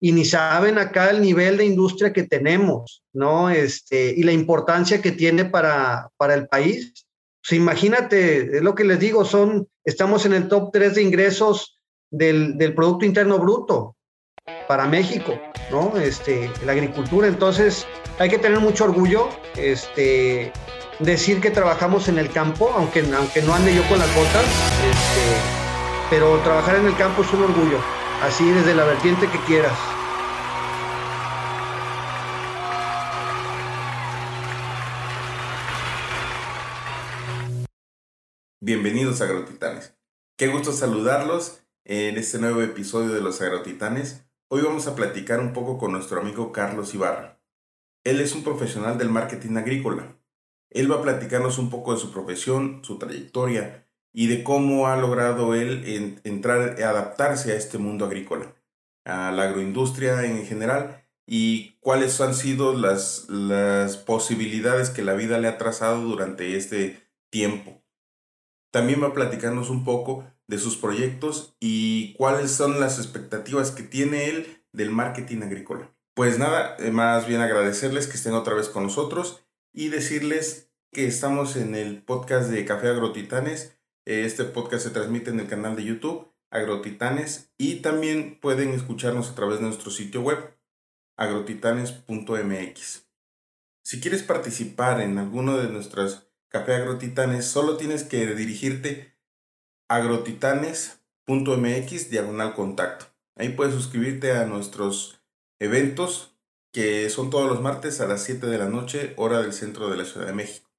y ni saben acá el nivel de industria que tenemos, ¿no? Este, y la importancia que tiene para, para el país. Pues imagínate, es lo que les digo, son, estamos en el top 3 de ingresos del, del Producto Interno Bruto para México, ¿no? Este, la agricultura, entonces hay que tener mucho orgullo, este, decir que trabajamos en el campo, aunque, aunque no ande yo con las botas, este, pero trabajar en el campo es un orgullo así desde la vertiente que quieras. Bienvenidos a Agrotitanes. Qué gusto saludarlos en este nuevo episodio de los Agrotitanes. Hoy vamos a platicar un poco con nuestro amigo Carlos Ibarra. Él es un profesional del marketing agrícola. Él va a platicarnos un poco de su profesión, su trayectoria y de cómo ha logrado él entrar, adaptarse a este mundo agrícola, a la agroindustria en general y cuáles han sido las, las posibilidades que la vida le ha trazado durante este tiempo. También va a platicarnos un poco de sus proyectos y cuáles son las expectativas que tiene él del marketing agrícola. Pues nada, eh, más bien agradecerles que estén otra vez con nosotros y decirles que estamos en el podcast de Café Agrotitanes este podcast se transmite en el canal de YouTube Agrotitanes y también pueden escucharnos a través de nuestro sitio web agrotitanes.mx. Si quieres participar en alguno de nuestros Café Agrotitanes, solo tienes que dirigirte a agrotitanes.mx diagonal contacto. Ahí puedes suscribirte a nuestros eventos que son todos los martes a las 7 de la noche, hora del centro de la Ciudad de México.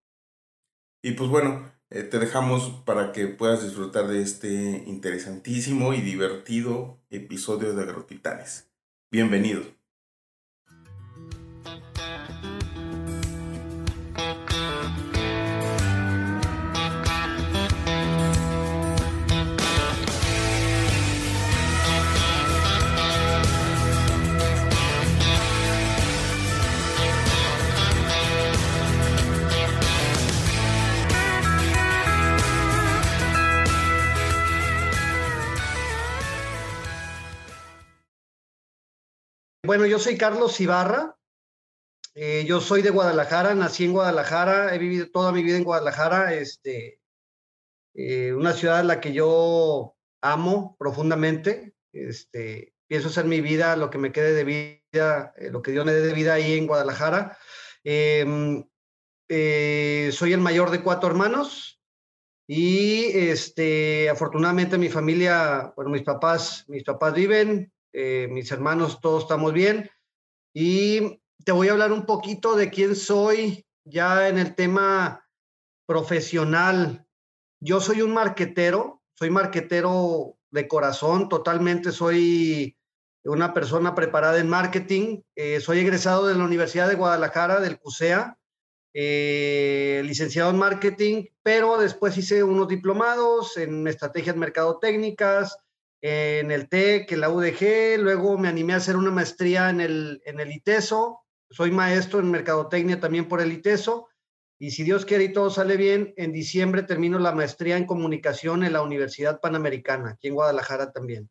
Y pues bueno, eh, te dejamos para que puedas disfrutar de este interesantísimo y divertido episodio de Agrotitanes. Bienvenido. Bueno, yo soy Carlos Ibarra. Eh, yo soy de Guadalajara, nací en Guadalajara, he vivido toda mi vida en Guadalajara, este, eh, una ciudad en la que yo amo profundamente. Este, pienso hacer mi vida, lo que me quede de vida, eh, lo que Dios me dé de vida ahí en Guadalajara. Em, soy el mayor de cuatro hermanos y este, afortunadamente mi familia, bueno, mis papás, mis papás viven, eh, mis hermanos, todos estamos bien. Y te voy a hablar un poquito de quién soy ya en el tema profesional. Yo soy un marquetero, soy marquetero de corazón, totalmente soy una persona preparada en marketing. Eh, soy egresado de la Universidad de Guadalajara, del CUSEA, eh, licenciado en marketing, pero después hice unos diplomados en estrategias mercadotécnicas, en el TEC, en la UDG, luego me animé a hacer una maestría en el, en el ITESO, soy maestro en mercadotecnia también por el ITESO, y si Dios quiere y todo sale bien, en diciembre termino la maestría en comunicación en la Universidad Panamericana, aquí en Guadalajara también.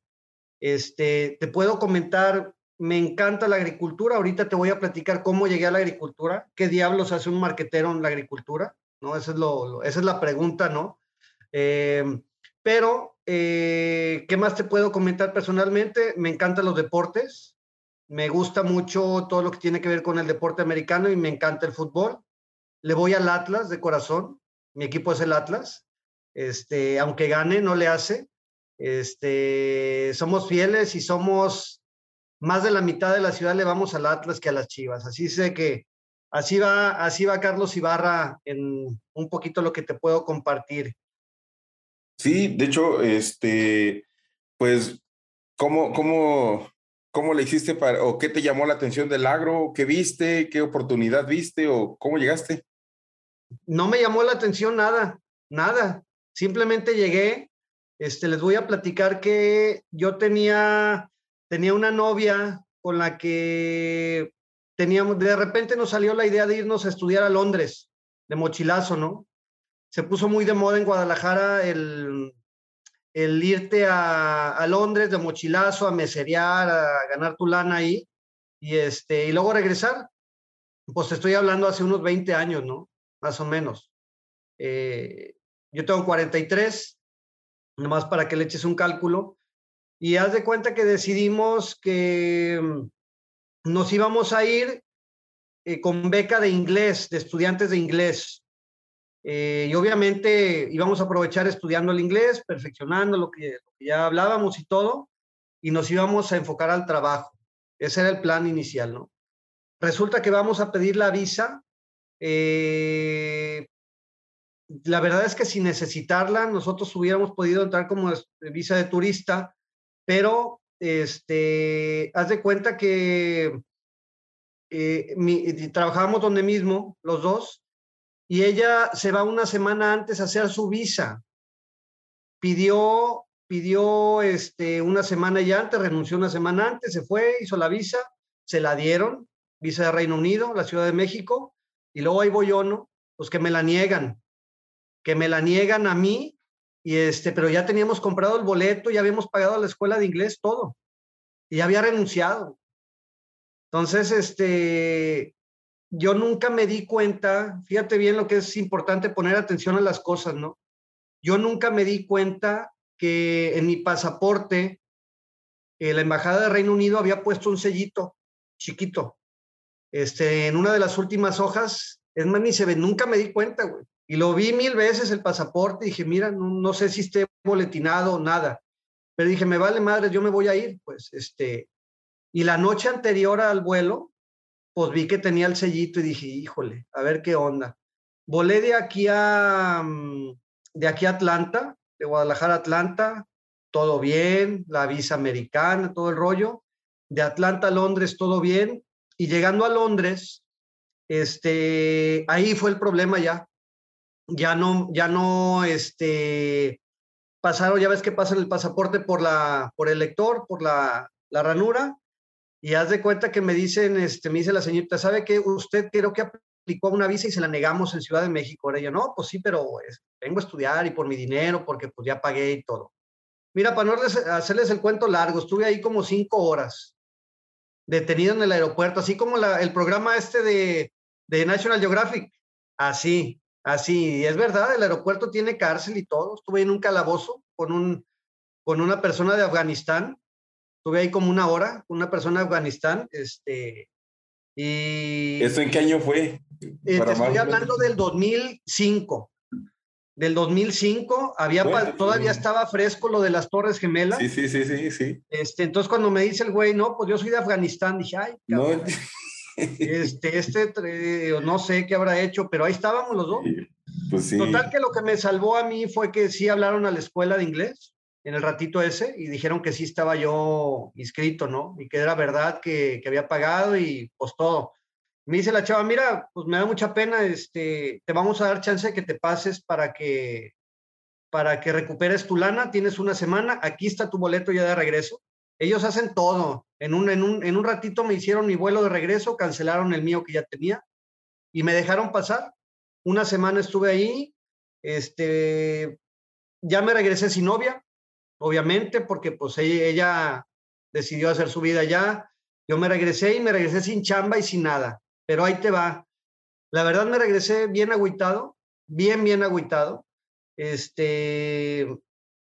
Este, te puedo comentar, me encanta la agricultura, ahorita te voy a platicar cómo llegué a la agricultura, qué diablos hace un marquetero en la agricultura, ¿no? Esa es, lo, esa es la pregunta, ¿no? Eh, pero, eh, ¿qué más te puedo comentar personalmente? Me encantan los deportes. Me gusta mucho todo lo que tiene que ver con el deporte americano y me encanta el fútbol. Le voy al Atlas de corazón. Mi equipo es el Atlas. Este, aunque gane, no le hace. Este, somos fieles y somos más de la mitad de la ciudad le vamos al Atlas que a las Chivas. Así sé que así va, así va Carlos Ibarra en un poquito lo que te puedo compartir. Sí, de hecho, este, pues, ¿cómo, cómo, cómo le hiciste para, o qué te llamó la atención del agro? ¿Qué viste? ¿Qué oportunidad viste? ¿O cómo llegaste? No me llamó la atención nada, nada. Simplemente llegué, este, les voy a platicar que yo tenía, tenía una novia con la que teníamos, de repente nos salió la idea de irnos a estudiar a Londres, de mochilazo, ¿no? Se puso muy de moda en Guadalajara el, irte a, a, Londres de mochilazo, a meserear, a ganar tu lana ahí, y, este, y luego regresar. Pues te estoy hablando hace unos 20 años, ¿no? Más o menos. Eh, yo tengo 43, nomás para que le eches un cálculo. Y haz de cuenta que decidimos que mm, nos íbamos a ir eh, con beca de inglés, de estudiantes de inglés. Eh, y obviamente íbamos a aprovechar estudiando el inglés, perfeccionando lo que, ya hablábamos y todo, y nos íbamos a enfocar al trabajo. Ese era el plan inicial, ¿no? Resulta que vamos a pedir la visa. Eh, la verdad es que sin necesitarla, nosotros hubiéramos podido entrar como visa de turista, pero este, haz de cuenta que eh, trabajábamos donde mismo, los dos, y ella se va una semana antes a hacer su visa. Pidió, pidió este, una semana ya antes, renunció una semana antes, se fue, hizo la visa, se la dieron, visa de Reino Unido, la Ciudad de México, y luego ahí voy yo, ¿no? Pues que me la niegan, que me la niegan a mí, y este, pero ya teníamos comprado el boleto, ya habíamos pagado la escuela de inglés, todo, y ya había renunciado. Entonces, este, yo nunca me di cuenta, fíjate bien lo que es importante poner atención a las cosas, ¿no? Yo nunca me di cuenta que en mi pasaporte eh, la embajada de Reino Unido había puesto un sellito chiquito. Este, en una de las últimas hojas, es más, ni se ve, nunca me di cuenta, güey. Y lo vi mil veces el pasaporte y dije, mira, no, no sé si esté boletinado o nada. Pero dije, me vale madre, yo me voy a ir, pues, este, y la noche anterior al vuelo, pues vi que tenía el sellito y dije, híjole, a ver qué onda. Volé de aquí a, mm, de aquí Atlanta, de Guadalajara a Atlanta, todo bien, la visa americana, todo el rollo. De Atlanta a Londres, todo bien. Y llegando a Londres, este, ahí fue el problema ya. Ya no, ya no, este, pasaron, ya ves que pasan el pasaporte por la, por el lector, por la, la ranura, y haz de cuenta que me dicen, este, me dice la señorita, ¿sabe que usted creo que aplicó una visa y se la negamos en Ciudad de México? Ahora yo, no, pues sí, pero pues, vengo a estudiar y por mi dinero, porque pues ya pagué y todo. Mira, para no hacerles el cuento largo, estuve ahí como cinco horas detenido en el aeropuerto, así como el programa este de, de National Geographic. Así, así. Y es verdad, el aeropuerto tiene cárcel y todo. Estuve en un calabozo con, un, con una persona de Afganistán Estuve ahí como una hora con una persona de Afganistán. Este, y, ¿Esto en qué año fue? Eh, estoy hablando del 2005. Del 2005, había, todavía estaba fresco lo de las Torres Gemelas. Sí, sí, sí, sí, sí. Este, entonces, cuando me dice el güey, no, pues yo soy de Afganistán, dije, ay, no. este, este, no sé qué habrá hecho, pero ahí estábamos los dos. Pues sí. Total que lo que me salvó a mí fue que sí hablaron a la escuela de inglés en el ratito ese y dijeron que sí estaba yo inscrito, ¿no? Y que era verdad que, que había pagado y pues todo. Me dice la chava, mira, pues me da mucha pena, este, te vamos a dar chance de que te pases para que, para que recuperes tu lana, tienes una semana, aquí está tu boleto ya de regreso. Ellos hacen todo. En un, en un, en un ratito me hicieron mi vuelo de regreso, cancelaron el mío que ya tenía y me dejaron pasar. Una semana estuve ahí, este, ya me regresé sin novia, obviamente, porque pues ella, decidió hacer su vida allá. Yo me regresé y me regresé sin chamba y sin nada, pero ahí te va. La verdad me regresé bien agüitado, bien, bien agüitado. Este,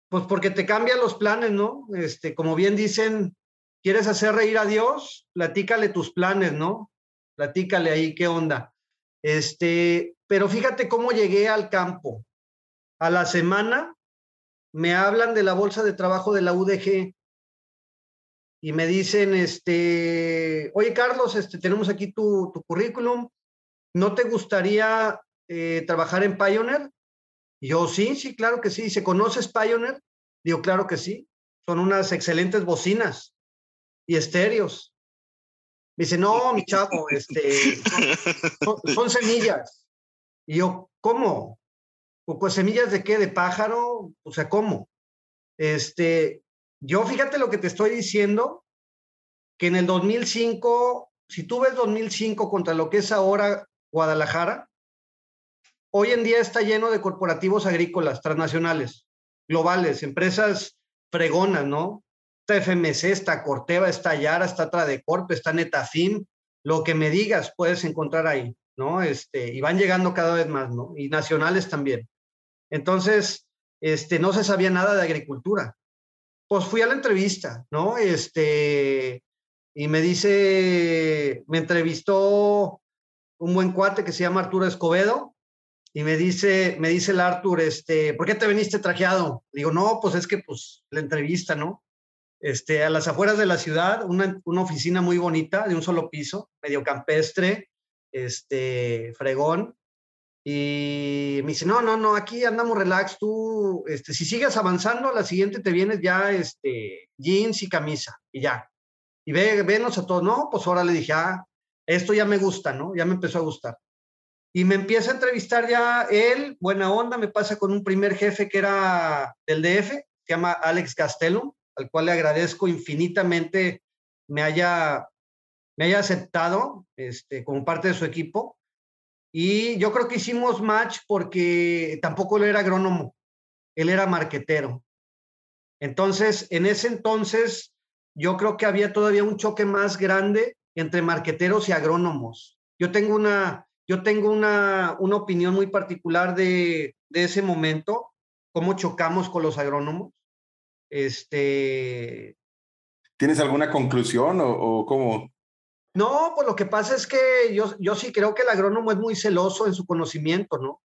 pues porque te cambian los planes, ¿no? Este, como bien dicen, ¿quieres hacer reír a Dios? Platícale tus planes, ¿no? Platícale ahí qué onda. Este, pero fíjate cómo llegué al campo. A la semana me hablan de la bolsa de trabajo de la UDG y me dicen, este, oye Carlos, este, tenemos aquí tu, currículum, ¿no te gustaría eh, trabajar en Pioneer? yo, sí, sí, claro que sí. ¿Se conoces Pioneer? Digo, claro que sí. Son unas excelentes bocinas y estéreos. Me dice, no, mi chavo, este, son semillas. Y yo, ¿cómo? Pues semillas de qué? ¿De pájaro? O sea, ¿cómo? Este, yo fíjate lo que te estoy diciendo, que en el 2005, si tú ves 2005 contra lo que es ahora Guadalajara, hoy en día está lleno de corporativos agrícolas transnacionales. globales, empresas fregonas, ¿no? Está FMC, está Corteva, está Yara, está Tradecorp, está Netafim, lo que me digas puedes encontrar ahí, ¿no? Este, y van llegando cada vez más, ¿no? Y nacionales también. Entonces, este, no se sabía nada de agricultura. Pues fui a la entrevista, ¿no? Este, y me dice, me entrevistó un buen cuate que se llama Arturo Escobedo, y me dice, me dice el Artur, este, ¿por qué te viniste trajeado? Digo, no, pues es que pues la entrevista, ¿no? Este, a las afueras de la ciudad, una, una oficina muy bonita, de un solo piso, medio campestre, este, fregón, y me dice, no, no, no, aquí andamos relax, tú, este, si sigues avanzando, a la siguiente te vienes ya, este, jeans y camisa, y ya. Y ve, venos a todos, no, pues ahora le dije, ah, esto ya me gusta, ¿no? Ya me empezó a gustar. Y me empieza a entrevistar ya él, buena onda, me pasa con un primer jefe que era del DF, se llama Alex Castello, al cual le agradezco infinitamente me haya, me haya aceptado este, como parte de su equipo. Y yo creo que hicimos match porque tampoco él era agrónomo, él era marquetero. Entonces, en ese entonces, yo creo que había todavía un choque más grande entre marqueteros y agrónomos. Yo tengo una, yo tengo una, una opinión muy particular de, de, ese momento, cómo chocamos con los agrónomos. Este... ¿Tienes alguna conclusión o, o, cómo? No, pues lo que pasa es que yo, yo sí creo que el agrónomo es muy celoso en su conocimiento, ¿no?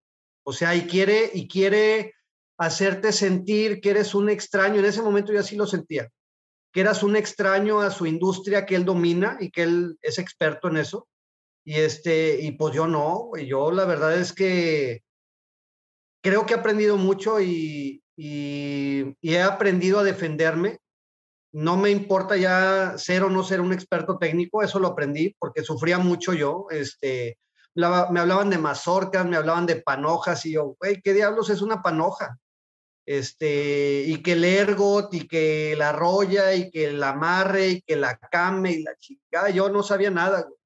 O sea, y quiere, y quiere hacerte sentir que eres un extraño. En ese momento yo así lo sentía, que eras un extraño a su industria que él domina y que él es experto en eso. Y, este, y pues yo no, yo la verdad es que creo que he aprendido mucho y, y, y, he aprendido a defenderme. No me importa ya ser o no ser un experto técnico, eso lo aprendí porque sufría mucho yo. Este, me hablaban de mazorcas, me hablaban de panojas y yo, güey, ¿qué diablos es una panoja? Este, y que el ergot y que la roya y que el amarre y que la came y la chica, yo no sabía nada. Güey.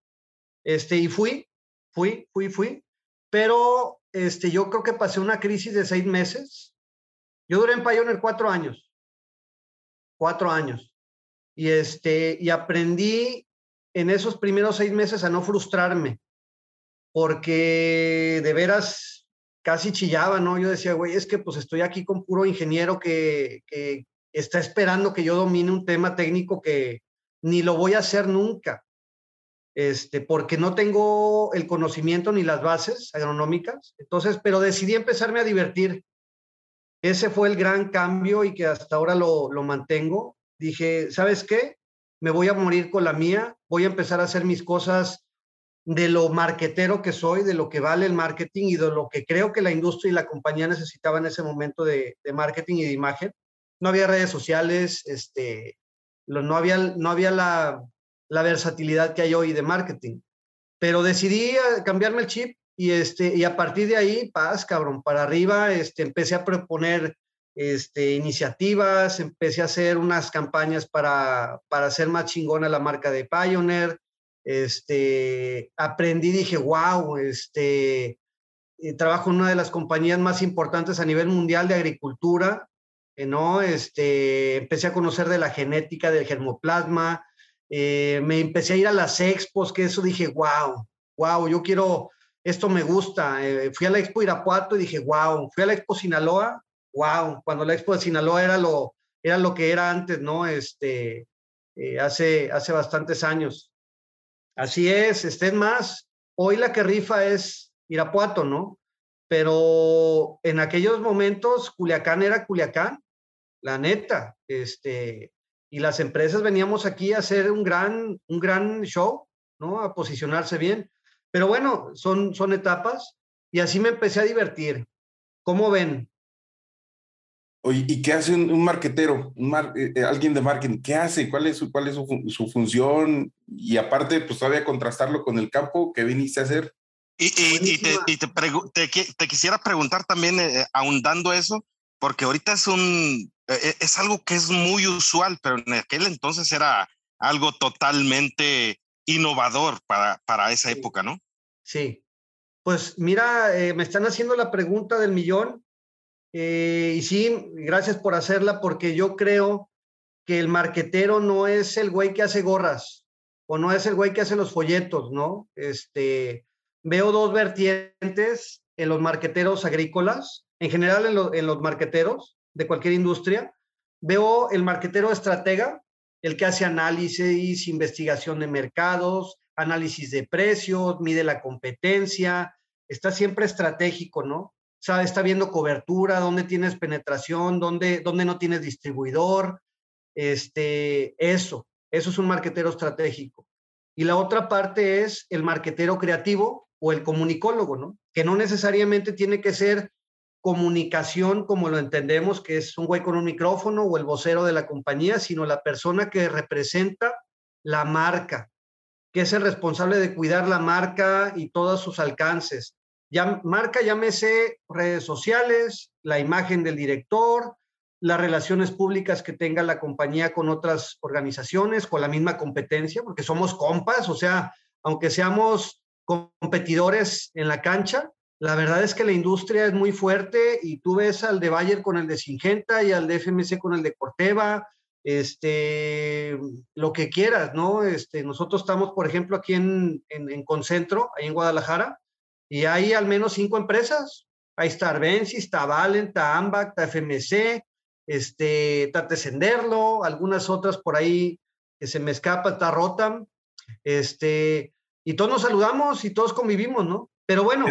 Este, y fui, fui, fui, fui, pero este, yo creo que pasé una crisis de seis meses. Yo duré en Pioneer cuatro años, cuatro años. Y, este, y aprendí en esos primeros seis meses a no frustrarme, porque de veras casi chillaba, ¿no? Yo decía, güey, es que pues estoy aquí con puro ingeniero que, que está esperando que yo domine un tema técnico que ni lo voy a hacer nunca este, porque no tengo el conocimiento ni las bases agronómicas. Entonces, pero decidí empezarme a divertir. Ese fue el gran cambio y que hasta ahora lo, mantengo. Dije, ¿sabes qué? Me voy a morir con la mía, voy a empezar a hacer mis cosas de lo marquetero que soy, de lo que vale el marketing y de lo que creo que la industria y la compañía necesitaban en ese momento de, marketing y de imagen. No había redes sociales, este, no, había, no había la, la versatilidad que hay hoy de marketing. Pero decidí eh, cambiarme el chip y, este, y a partir de ahí, paz, cabrón, para arriba, este, empecé a proponer este, iniciativas, empecé a hacer unas campañas para, para hacer más chingona la marca de Pioneer. Este, aprendí, dije, wow, este, eh, trabajo en una de las compañías más importantes a nivel mundial de agricultura, eh, ¿no? Este, empecé a conocer de la genética del germoplasma, eh, me empecé a ir a las expos, que eso dije, wow, wow, yo quiero, esto me gusta. Eh, fui a la expo Irapuato y dije, wow, fui a la expo Sinaloa, wow, cuando la expo de Sinaloa era lo, era lo que era antes, ¿no? Este, eh, hace, hace bastantes años. Así es, estén más. Hoy la que rifa es Irapuato, ¿no? Pero en aquellos momentos Culiacán era Culiacán, la neta. Este, y las empresas veníamos aquí a hacer un gran, un gran show, ¿no? A posicionarse bien. Pero bueno, son, son etapas y así me empecé a divertir. ¿Cómo ven? Oye, ¿y qué hace un, un marquetero, un mar, eh, eh, alguien de marketing? ¿Qué hace? ¿Cuál es, su, cuál es su, su, función? Y aparte, pues todavía contrastarlo con el campo que viniste a hacer. Y, y, y te, y te, te, te, quisiera preguntar también, eh, ahondando eso, porque ahorita es un, es algo que es muy usual, pero en aquel entonces era algo totalmente innovador para, para esa época, ¿no? Sí. Pues mira, eh, me están haciendo la pregunta del millón Eh, y sí, gracias por hacerla porque yo creo que el marquetero no es el güey que hace gorras o no es el güey que hace los folletos, ¿no? Este, veo dos vertientes en los marqueteros agrícolas, en general en, en los marqueteros de cualquier industria. Veo el marquetero estratega, el que hace análisis, investigación de mercados, análisis de precios, mide la competencia, está siempre estratégico, ¿no? Sabe, está viendo cobertura, dónde tienes penetración, dónde, dónde no tienes distribuidor, este, eso, eso es un marquetero estratégico. Y la otra parte es el marquetero creativo o el comunicólogo, ¿no? Que no necesariamente tiene que ser comunicación como lo entendemos, que es un güey con un micrófono o el vocero de la compañía, sino la persona que representa la marca, que es el responsable de cuidar la marca y todos sus alcances. Ya, marca, llámese redes sociales, la imagen del director, las relaciones públicas que tenga la compañía con otras organizaciones, con la misma competencia, porque somos compas, o sea, aunque seamos competidores en la cancha, la verdad es que la industria es muy fuerte y tú ves al de Bayer con el de Singenta y al de FMC con el de Corteva, este, lo que quieras, ¿no? Este, nosotros estamos, por ejemplo, aquí en, en, Concentro, ahí en Guadalajara, y hay al menos cinco empresas. Ahí está Arbenzi, está Valen, está Ambac, está FMC, este, está Tesenderlo, algunas otras por ahí que se me escapa, está Rotam, este, y todos nos saludamos y todos convivimos, ¿no? Pero bueno.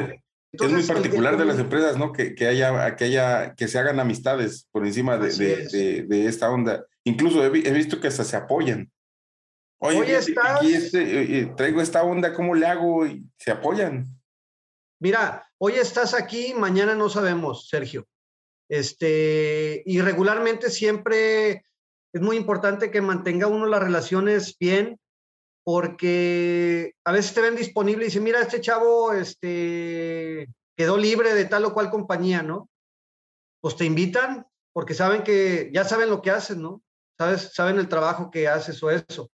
Es muy particular de las empresas, ¿no? Que, que, haya, que haya, que se hagan amistades por encima de, de, de esta onda. Incluso he, visto que hasta se apoyan. Oye, aquí este, eh, eh, traigo esta onda, ¿cómo le hago? Y se apoyan. Mira, hoy estás aquí, mañana no sabemos, Sergio. Este, y regularmente siempre es muy importante que mantenga uno las relaciones bien, porque a veces te ven disponible y dicen, mira, este chavo este, quedó libre de tal o cual compañía, ¿no? Pues te invitan porque saben que ya saben lo que hacen, ¿no? ¿sabes? Saben el trabajo que haces o eso.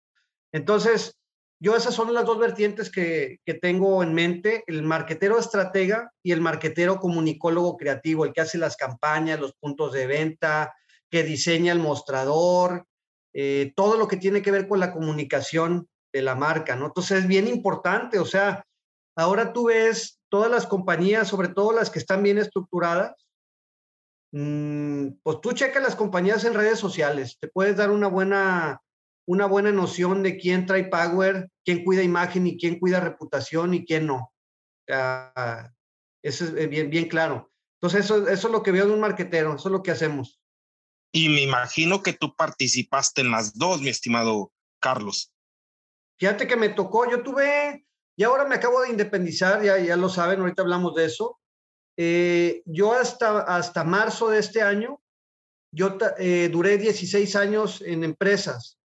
Entonces, yo esas son las dos vertientes que, que, tengo en mente, el marquetero estratega y el marquetero comunicólogo creativo, el que hace las campañas, los puntos de venta, que diseña el mostrador, eh, todo lo que tiene que ver con la comunicación de la marca, ¿no? Entonces es bien importante, o sea, ahora tú ves todas las compañías, sobre todo las que están bien estructuradas, Mm, pues tú checa las compañías en redes sociales, te puedes dar una buena, una buena noción de quién trae power, quién cuida imagen y quién cuida reputación y quién no. eso es bien, bien claro. Entonces, eso, eso es lo que veo de un marquetero, eso es lo que hacemos. Y me imagino que tú participaste en las dos, mi estimado Carlos. Fíjate que me tocó, yo tuve, y ahora me acabo de independizar, ya, ya lo saben, ahorita hablamos de eso. Eh, yo hasta, hasta marzo de este año, yo eh, duré 16 años en empresas.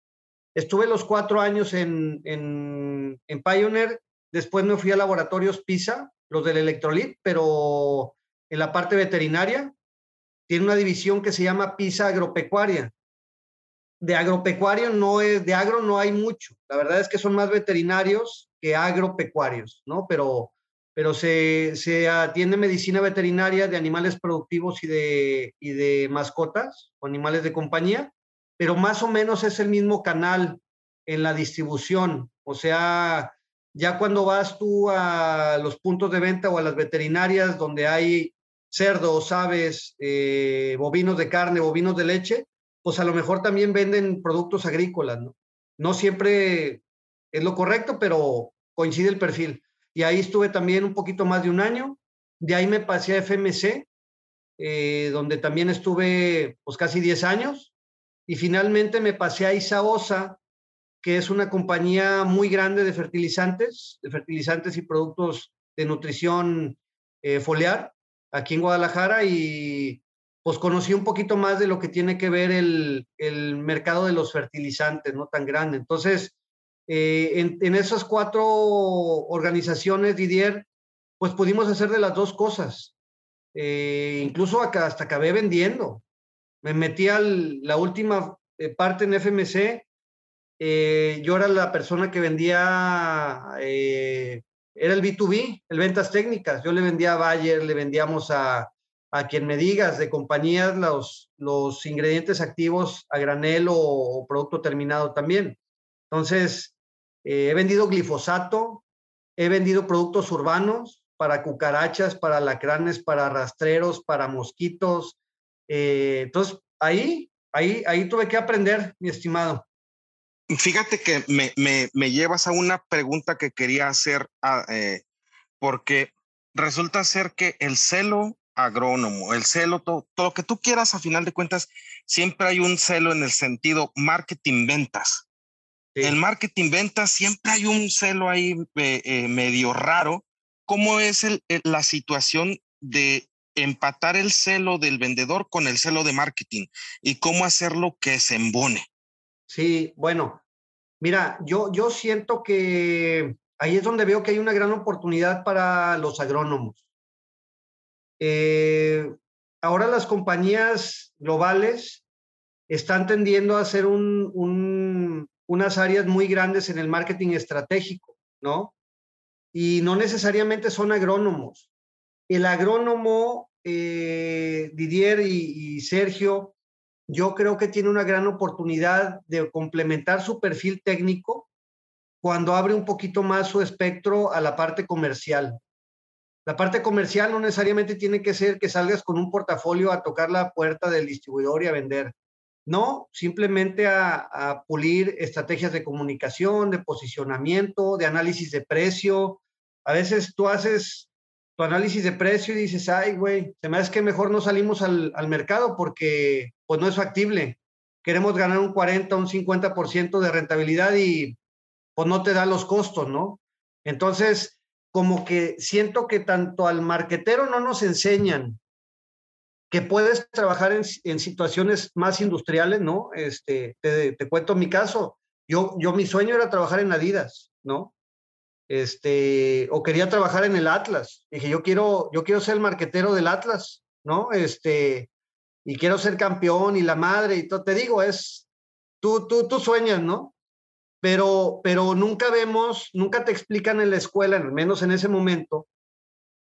Estuve los cuatro años en, en, en, Pioneer, después me fui a laboratorios PISA, los del electrolit, pero en la parte veterinaria. Tiene una división que se llama PISA Agropecuaria. De agropecuario no es, de agro no hay mucho. La verdad es que son más veterinarios que agropecuarios, ¿no? Pero pero se, se, atiende medicina veterinaria de animales productivos y de, y de mascotas o animales de compañía, pero más o menos es el mismo canal en la distribución. O sea, ya cuando vas tú a los puntos de venta o a las veterinarias donde hay cerdos, aves, eh, bovinos de carne, bovinos de leche, pues a lo mejor también venden productos agrícolas, ¿no? No siempre es lo correcto, pero coincide el perfil y ahí estuve también un poquito más de un año. De ahí me pasé a FMC, eh, donde también estuve pues casi 10 años. Y finalmente me pasé a Isaosa, que es una compañía muy grande de fertilizantes, de fertilizantes y productos de nutrición eh, foliar, aquí en Guadalajara. Y pues conocí un poquito más de lo que tiene que ver el, el mercado de los fertilizantes, no tan grande. Entonces, eh, en, esas cuatro organizaciones, Didier, pues pudimos hacer de las dos cosas. Eh, incluso hasta acabé vendiendo. Me metí a la última eh, parte en FMC. yo era la persona que vendía, era el B2B, el ventas técnicas. Yo le vendía a Bayer, le vendíamos a, a quien me digas de compañías los, los ingredientes activos a granel o, producto terminado también. Entonces, eh, he vendido glifosato, he vendido productos urbanos para cucarachas, para lacranes, para rastreros, para mosquitos. Eh, entonces, ahí, ahí, ahí tuve que aprender, mi estimado. Fíjate que me, me, me llevas a una pregunta que quería hacer, ah, eh, porque resulta ser que el celo agrónomo, el celo, todo, todo, lo que tú quieras, a final de cuentas, siempre hay un celo en el sentido marketing-ventas. El marketing-ventas siempre hay un celo ahí eh, eh, medio raro. ¿Cómo es el, la situación de empatar el celo del vendedor con el celo de marketing y cómo hacerlo que se embone? Sí, bueno, mira, yo, yo siento que ahí es donde veo que hay una gran oportunidad para los agrónomos. Eh, ahora las compañías globales están tendiendo a hacer un, unas áreas muy grandes en el marketing estratégico, ¿no? Y no necesariamente son agrónomos. El agrónomo, eh, Didier y Sergio, yo creo que tiene una gran oportunidad de complementar su perfil técnico cuando abre un poquito más su espectro a la parte comercial. La parte comercial no necesariamente tiene que ser que salgas con un portafolio a tocar la puerta del distribuidor y a vender. No, simplemente a, pulir estrategias de comunicación, de posicionamiento, de análisis de precio. A veces tú haces tu análisis de precio y dices, ay, güey, se me que mejor no salimos al, al, mercado porque pues no es factible. Queremos ganar un 40, un 50% de rentabilidad y pues no te da los costos, ¿no? Entonces, como que siento que tanto al marquetero no nos enseñan que puedes trabajar en, en situaciones más industriales, ¿no? Este, te, cuento mi caso. Yo, yo, mi sueño era trabajar en Adidas, ¿no? este, o quería trabajar en el Atlas. Dije, yo quiero, yo quiero ser el marquetero del Atlas, ¿no? Este, y quiero ser campeón y la madre y todo. Te digo, es, tú, tú, tú sueñas, ¿no? Pero, pero nunca vemos, nunca te explican en la escuela, al menos en ese momento,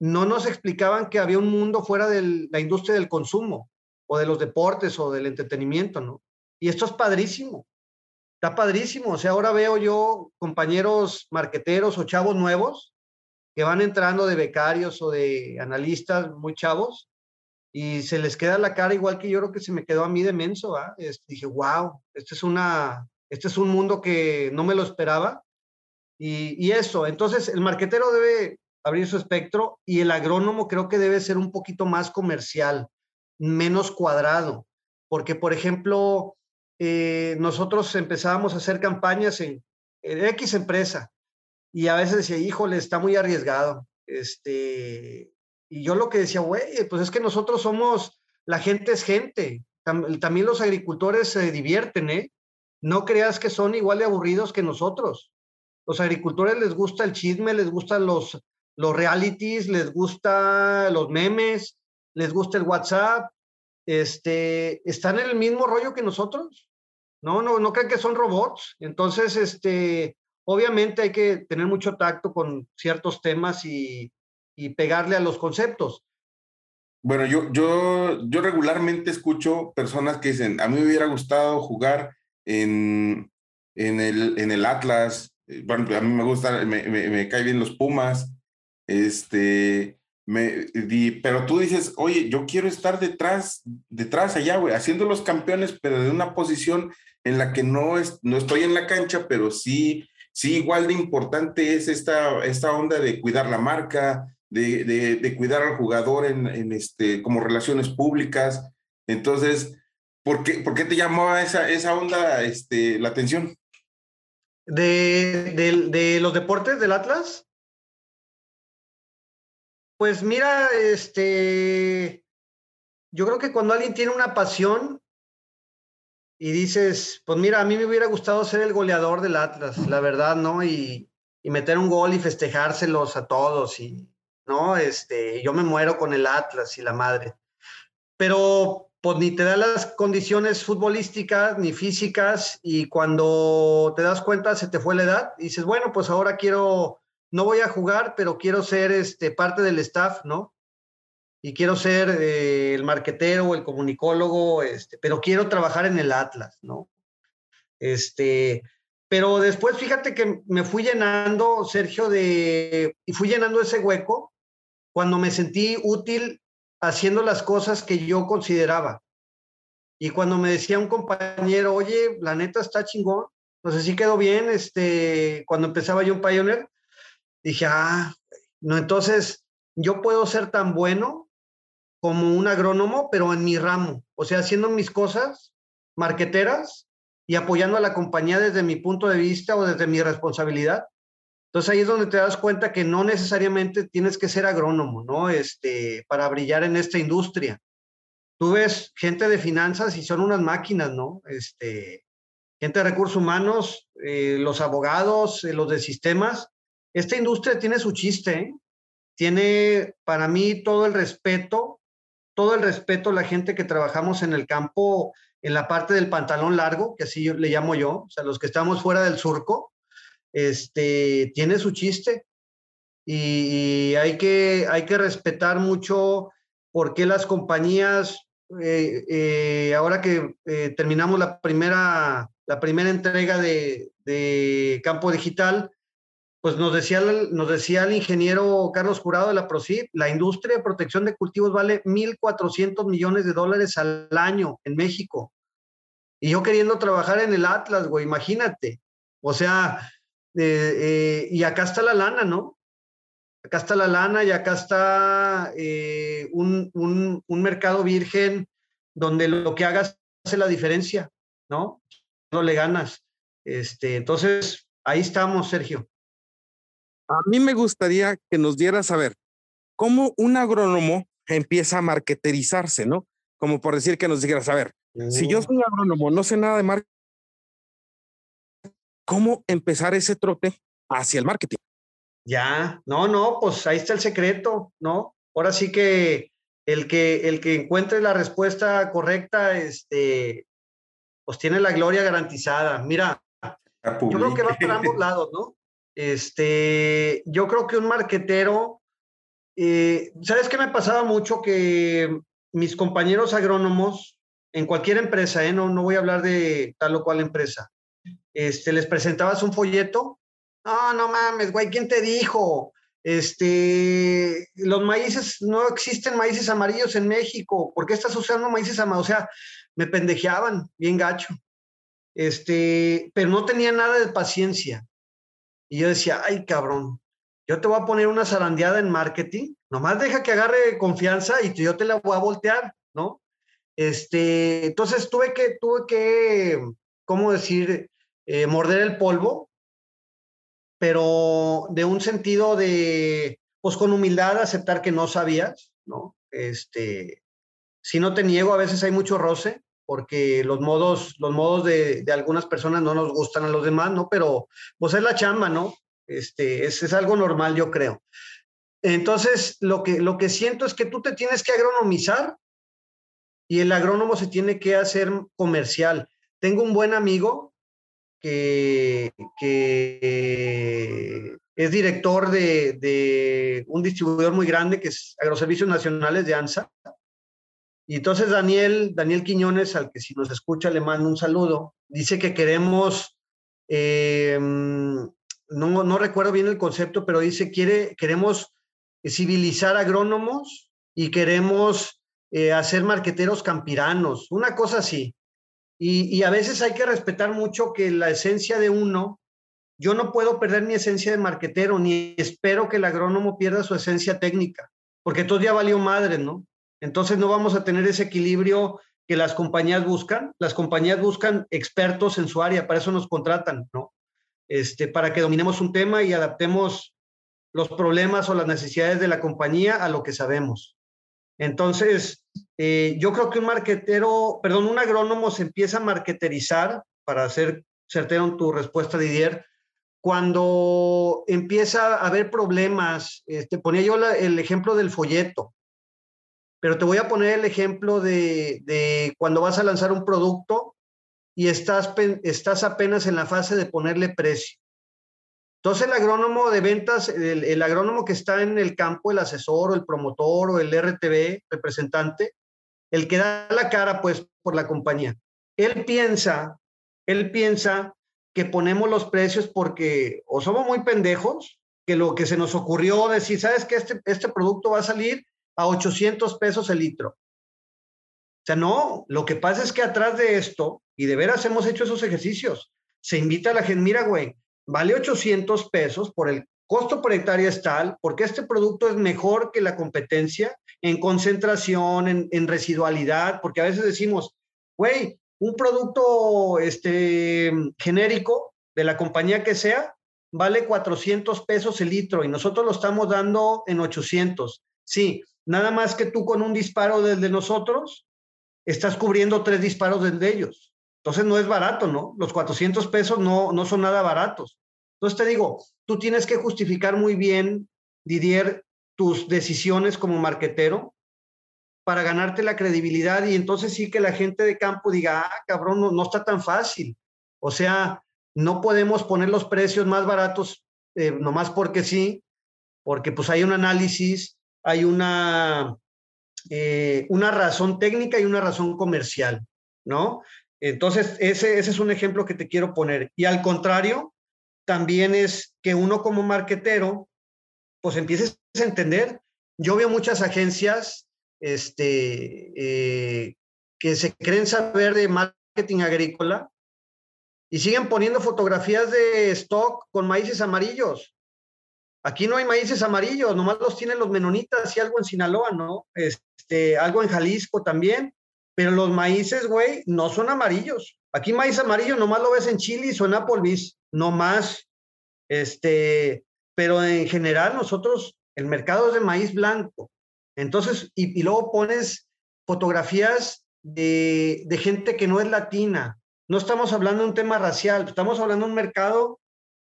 no nos explicaban que había un mundo fuera de la industria del consumo o de los deportes o del entretenimiento, ¿no? Y esto es padrísimo está padrísimo. O sea, ahora veo yo compañeros marqueteros o chavos nuevos que van entrando de becarios o de analistas muy chavos y se les queda la cara igual que yo creo que se me quedó a mí de menso. dije, wow, este es, una, este es un mundo que no me lo esperaba. Y, eso, entonces el marquetero debe abrir su espectro y el agrónomo creo que debe ser un poquito más comercial, menos cuadrado. Porque, por ejemplo, eh, nosotros empezábamos a hacer campañas en, X empresa y a veces decía, híjole, está muy arriesgado. Este, y yo lo que decía, güey, pues es que nosotros somos, la gente es gente. también los agricultores se divierten, ¿eh? No creas que son igual de aburridos que nosotros. Los agricultores les gusta el chisme, les gustan los, los realities, les gusta los memes, les gusta el WhatsApp, este, están en el mismo rollo que nosotros. No, no, no creen que son robots. Entonces, este, obviamente hay que tener mucho tacto con ciertos temas y, y pegarle a los conceptos. Bueno, yo, yo, yo regularmente escucho personas que dicen, a mí me hubiera gustado jugar en, en, el, en el Atlas, eh, bueno, a mí me gusta, me, me, me caen bien los Pumas, este, me, di, pero tú dices, oye, yo quiero estar detrás, detrás allá, güey, haciendo los campeones, pero de una posición en la que no, es, no estoy en la cancha, pero sí, sí igual de importante es esta, esta onda de cuidar la marca, de, de, cuidar al jugador en, en, este, como relaciones públicas. Entonces, ¿por qué, por qué te llamaba esa, esa onda este, la atención? De, de, los deportes del Atlas. Pues mira, este, yo creo que cuando alguien tiene una pasión, y dices, pues mira, a mí me hubiera gustado ser el goleador del Atlas, la verdad, ¿no? Y, y meter un gol y festejárselos a todos y, ¿no? Este, yo me muero con el Atlas y la madre. Pero pues ni te da las condiciones futbolísticas ni físicas y cuando te das cuenta se te fue la edad y dices, bueno, pues ahora quiero, no voy a jugar, pero quiero ser este, parte del staff, ¿no? y quiero ser eh, el marquetero o el comunicólogo, este, pero quiero trabajar en el Atlas, ¿no? Este, pero después fíjate que me fui llenando, Sergio, de, y fui llenando ese hueco cuando me sentí útil haciendo las cosas que yo consideraba. Y cuando me decía un compañero, oye, la neta está chingón, no sé si quedó bien, este, cuando empezaba yo un Pioneer, dije, ah, no, entonces yo puedo ser tan bueno como un agrónomo, pero en mi ramo, o sea, haciendo mis cosas marqueteras y apoyando a la compañía desde mi punto de vista o desde mi responsabilidad. Entonces ahí es donde te das cuenta que no necesariamente tienes que ser agrónomo, ¿no? Este, para brillar en esta industria. Tú ves gente de finanzas y son unas máquinas, ¿no? Este, gente de recursos humanos, eh, los abogados, eh, los de sistemas. Esta industria tiene su chiste, ¿eh? tiene para mí todo el respeto, todo el respeto a la gente que trabajamos en el campo, en la parte del pantalón largo, que así le llamo yo, o sea, los que estamos fuera del surco, este, tiene su chiste y, hay, que, hay que respetar mucho por qué las compañías, ahora que terminamos la primera la primera entrega de, Campo Digital, pues nos decía, nos decía el ingeniero Carlos Jurado de la PROCIP, la industria de protección de cultivos vale 1.400 millones de dólares al año en México. Y yo queriendo trabajar en el Atlas, güey, imagínate. O sea, eh, eh, y acá está la lana, ¿no? Acá está la lana y acá está eh, un, un mercado virgen donde lo que hagas hace la diferencia, ¿no? no le ganas. Este, entonces, ahí estamos, Sergio. A mí me gustaría que nos dieras a saber cómo un agrónomo empieza a marketerizarse, ¿no? Como por decir que nos dijeras, a ver, si yo mm. soy agrónomo, no sé nada de marketing, ¿cómo empezar ese trote hacia el marketing? Ya, no, no, pues ahí está el secreto, ¿no? Ahora sí que el que, el que encuentre la respuesta correcta, este, pues tiene la gloria garantizada. Mira, yo creo que va para ambos lados, ¿no? Este, yo creo que un marquetero, eh, ¿sabes qué me pasaba mucho? Que mis compañeros agrónomos, en cualquier empresa, ¿eh? no, no voy a hablar de tal o cual empresa, este, les presentabas un folleto. No, no mames, güey, ¿quién te dijo? Este, los maíces, no existen maíces amarillos en México. ¿Por qué estás usando maíces amarillos? O sea, me pendejeaban bien gacho. Este, pero no tenía nada de paciencia. Y yo decía, ay, cabrón, yo te voy a poner una zarandeada en marketing, nomás deja que agarre confianza y yo te la voy a voltear, ¿no? Este, entonces tuve que, tuve que, ¿cómo decir? Eh, morder el polvo, pero de un sentido de, pues con humildad, aceptar que no sabías, ¿no? Este, si no te niego, a veces hay mucho roce, porque los modos, los modos de, algunas personas no nos gustan a los demás, ¿no? Pero pues es la chamba, ¿no? Este, es, es algo normal, yo creo. Entonces, lo que, lo que siento es que tú te tienes que agronomizar y el agrónomo se tiene que hacer comercial. Tengo un buen amigo que, es director de, de, un distribuidor muy grande que es Agroservicios Nacionales de ANSA. Y entonces Daniel, Daniel Quiñones, al que si nos escucha le mando un saludo, dice que queremos, em, no, no recuerdo bien el concepto, pero dice, quiere, queremos civilizar agrónomos y queremos eh, hacer marqueteros campiranos, una cosa así. Y, a veces hay que respetar mucho que la esencia de uno, yo no puedo perder mi esencia de marquetero, ni espero que el agrónomo pierda su esencia técnica, porque todo ya valió madre, ¿no? Entonces no vamos a tener ese equilibrio que las compañías buscan. Las compañías buscan expertos en su área, para eso nos contratan, ¿no? Este, para que dominemos un tema y adaptemos los problemas o las necesidades de la compañía a lo que sabemos. Entonces, eh, yo creo que un marquetero, perdón, un agrónomo se empieza a marketerizar, para hacer certero en tu respuesta, Didier, cuando empieza a haber problemas. Este, ponía yo el ejemplo del folleto. Pero te voy a poner el ejemplo de, cuando vas a lanzar un producto y estás, estás apenas en la fase de ponerle precio. Entonces el agrónomo de ventas, el, agrónomo que está en el campo, el asesor o el promotor o el RTB, representante, el que da la cara pues por la compañía, él piensa, él piensa que ponemos los precios porque o somos muy pendejos, que lo que se nos ocurrió decir, sabes que este, este producto va a salir a 800 pesos el litro. O sea, no, lo que pasa es que atrás de esto, y de veras hemos hecho esos ejercicios, se invita a la gente, mira, güey, vale 800 pesos por el costo por hectárea es tal, porque este producto es mejor que la competencia en concentración, en, residualidad, porque a veces decimos, güey, un producto este, genérico de la compañía que sea, vale 400 pesos el litro y nosotros lo estamos dando en 800. Sí, nada más que tú con un disparo desde nosotros, estás cubriendo tres disparos desde ellos. Entonces no es barato, ¿no? Los 400 pesos no, no son nada baratos. Entonces te digo, tú tienes que justificar muy bien, Didier, tus decisiones como marquetero para ganarte la credibilidad y entonces sí que la gente de campo diga, ah, cabrón, no, no está tan fácil. O sea, no podemos poner los precios más baratos eh, nomás porque sí, porque pues hay un análisis, hay una, eh, una razón técnica y una razón comercial, ¿no? Entonces, ese, ese es un ejemplo que te quiero poner. Y al contrario, también es que uno como marquetero, pues empieces entender. Yo veo muchas agencias este, eh, que se creen saber de marketing agrícola y siguen poniendo fotografías de stock con maíces amarillos. Aquí no hay maíces amarillos, nomás los tienen los menonitas y algo en Sinaloa, ¿no? Este, algo en Jalisco también, pero los maíces, güey, no son amarillos. Aquí maíz amarillo nomás lo ves en Chile o en Applebee's, no más. Este, pero en general nosotros, el mercado es de maíz blanco. Entonces, y, luego pones fotografías de, gente que no es latina. No estamos hablando de un tema racial, estamos hablando de un mercado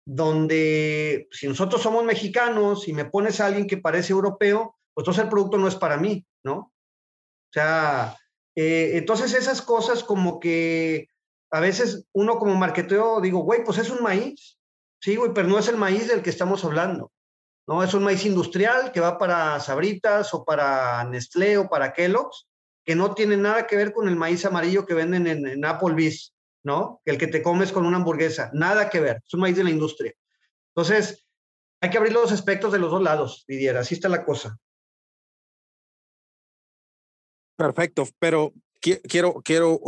donde si nosotros somos mexicanos y me pones a alguien que parece europeo, pues entonces el producto no es para mí, ¿no? O sea, eh, entonces esas cosas como que a veces uno como marketero digo, güey, pues es un maíz, sí, güey, pero no es el maíz del que estamos hablando, ¿no? Es un maíz industrial que va para Sabritas o para Nestlé o para Kellogg's, que no tiene nada que ver con el maíz amarillo que venden en, Applebee's, ¿no? El que te comes con una hamburguesa, nada que ver, es un maíz de la industria. Entonces, hay que abrir los aspectos de los dos lados, Didier, así está la cosa. Perfecto, pero quiero, quiero,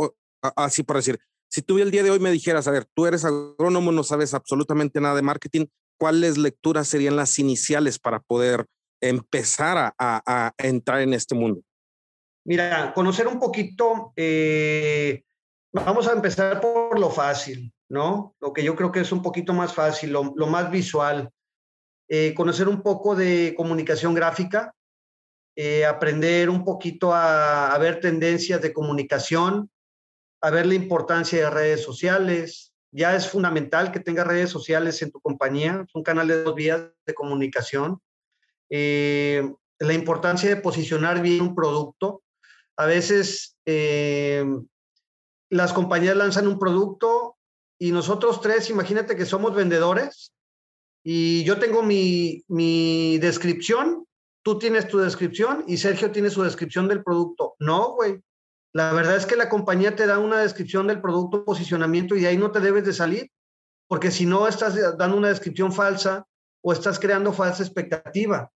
así por decir, si tú el día de hoy me dijeras, a ver, tú eres agrónomo, no sabes absolutamente nada de marketing, ¿cuáles lecturas serían las iniciales para poder empezar a, entrar en este mundo? Mira, conocer un poquito eh, Vamos a empezar por lo fácil, ¿no? Lo que yo creo que es un poquito más fácil, lo, más visual. Eh, conocer un poco de comunicación gráfica, eh, aprender un poquito a, ver tendencias de comunicación, a ver la importancia de redes sociales. Ya es fundamental que tengas redes sociales en tu compañía, un canal de dos vías de comunicación. Eh, la importancia de posicionar bien un producto. A veces las compañías lanzan un producto y nosotros tres, imagínate que somos vendedores y yo tengo mi, mi descripción, tú tienes tu descripción y Sergio tiene su descripción del producto. No, güey. La verdad es que la compañía te da una descripción del producto, posicionamiento y de ahí no te debes de salir, porque si no estás dando una descripción falsa o estás creando falsa expectativa.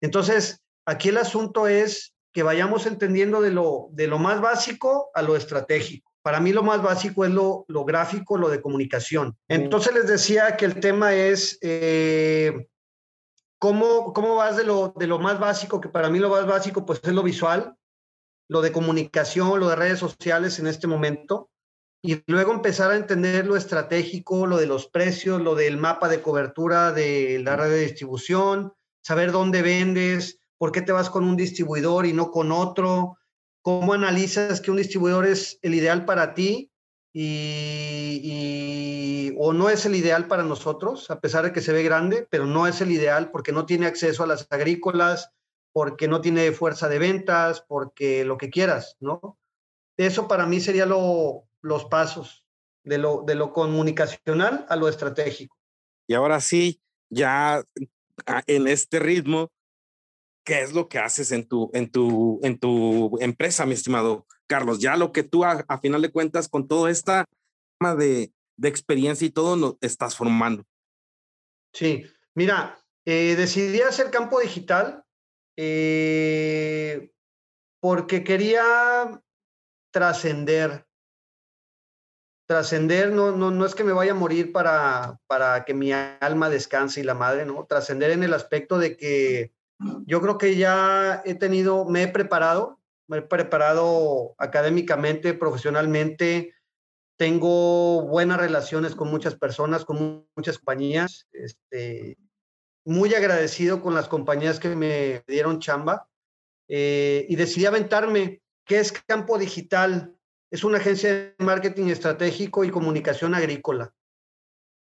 Entonces, aquí el asunto es que vayamos entendiendo de lo, de lo más básico a lo estratégico. Para mí lo más básico es lo, gráfico, lo de comunicación. Entonces les decía que el tema es eh, ¿cómo, cómo vas de lo, de lo más básico, que para mí lo más básico pues es lo visual, lo de comunicación, lo de redes sociales en este momento, y luego empezar a entender lo estratégico, lo de los precios, lo del mapa de cobertura de la red de distribución, saber dónde vendes, por qué te vas con un distribuidor y no con otro, ¿Cómo analizas que un distribuidor es el ideal para ti y, o no es el ideal para nosotros, a pesar de que se ve grande, pero no es el ideal porque no tiene acceso a las agrícolas, porque no tiene fuerza de ventas, porque lo que quieras, ¿no? Eso para mí sería los pasos de lo, de lo comunicacional a lo estratégico. Y ahora sí, ya ah, en este ritmo, ¿qué es lo que haces en tu, en tu, en tu empresa, mi estimado Carlos? Ya lo que tú a, final de cuentas con toda esta de, de experiencia y todo no, estás formando. Sí, mira, eh, decidí hacer campo digital eh, porque quería trascender. Trascender no, no, no es que me vaya a morir para, para que mi alma descanse y la madre, ¿no? Trascender en el aspecto de que yo creo que ya he tenido, me he preparado, me he preparado académicamente, profesionalmente, tengo buenas relaciones con muchas personas, con muchas compañías, este, muy agradecido con las compañías que me dieron chamba eh, y decidí aventarme. ¿Qué es Campo Digital? Es una agencia de marketing estratégico y comunicación agrícola.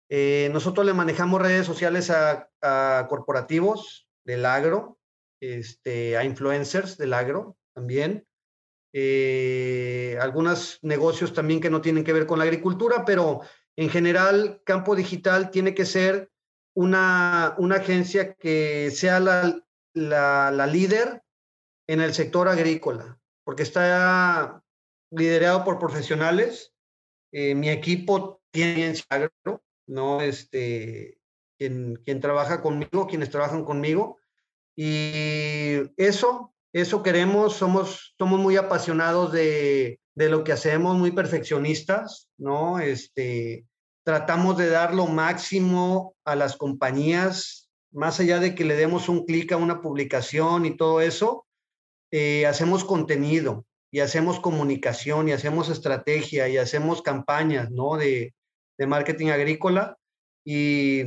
Eh, nosotros le manejamos redes sociales a, corporativos, del agro, este, a influencers del agro también. Eh, algunos negocios también que no tienen que ver con la agricultura, pero en general Campo Digital tiene que ser una, una agencia que sea la, la, líder en el sector agrícola, porque está liderado por profesionales. Eh, mi equipo tiene agro, ¿no? Este, quien, trabaja conmigo, quienes trabajan conmigo. Y eso, eso queremos, somos, somos muy apasionados de, de lo que hacemos, muy perfeccionistas, ¿no? Este, tratamos de dar lo máximo a las compañías, más allá de que le demos un clic a una publicación y todo eso, eh, hacemos contenido y hacemos comunicación y hacemos estrategia y hacemos campañas, ¿no? De, de marketing agrícola. Y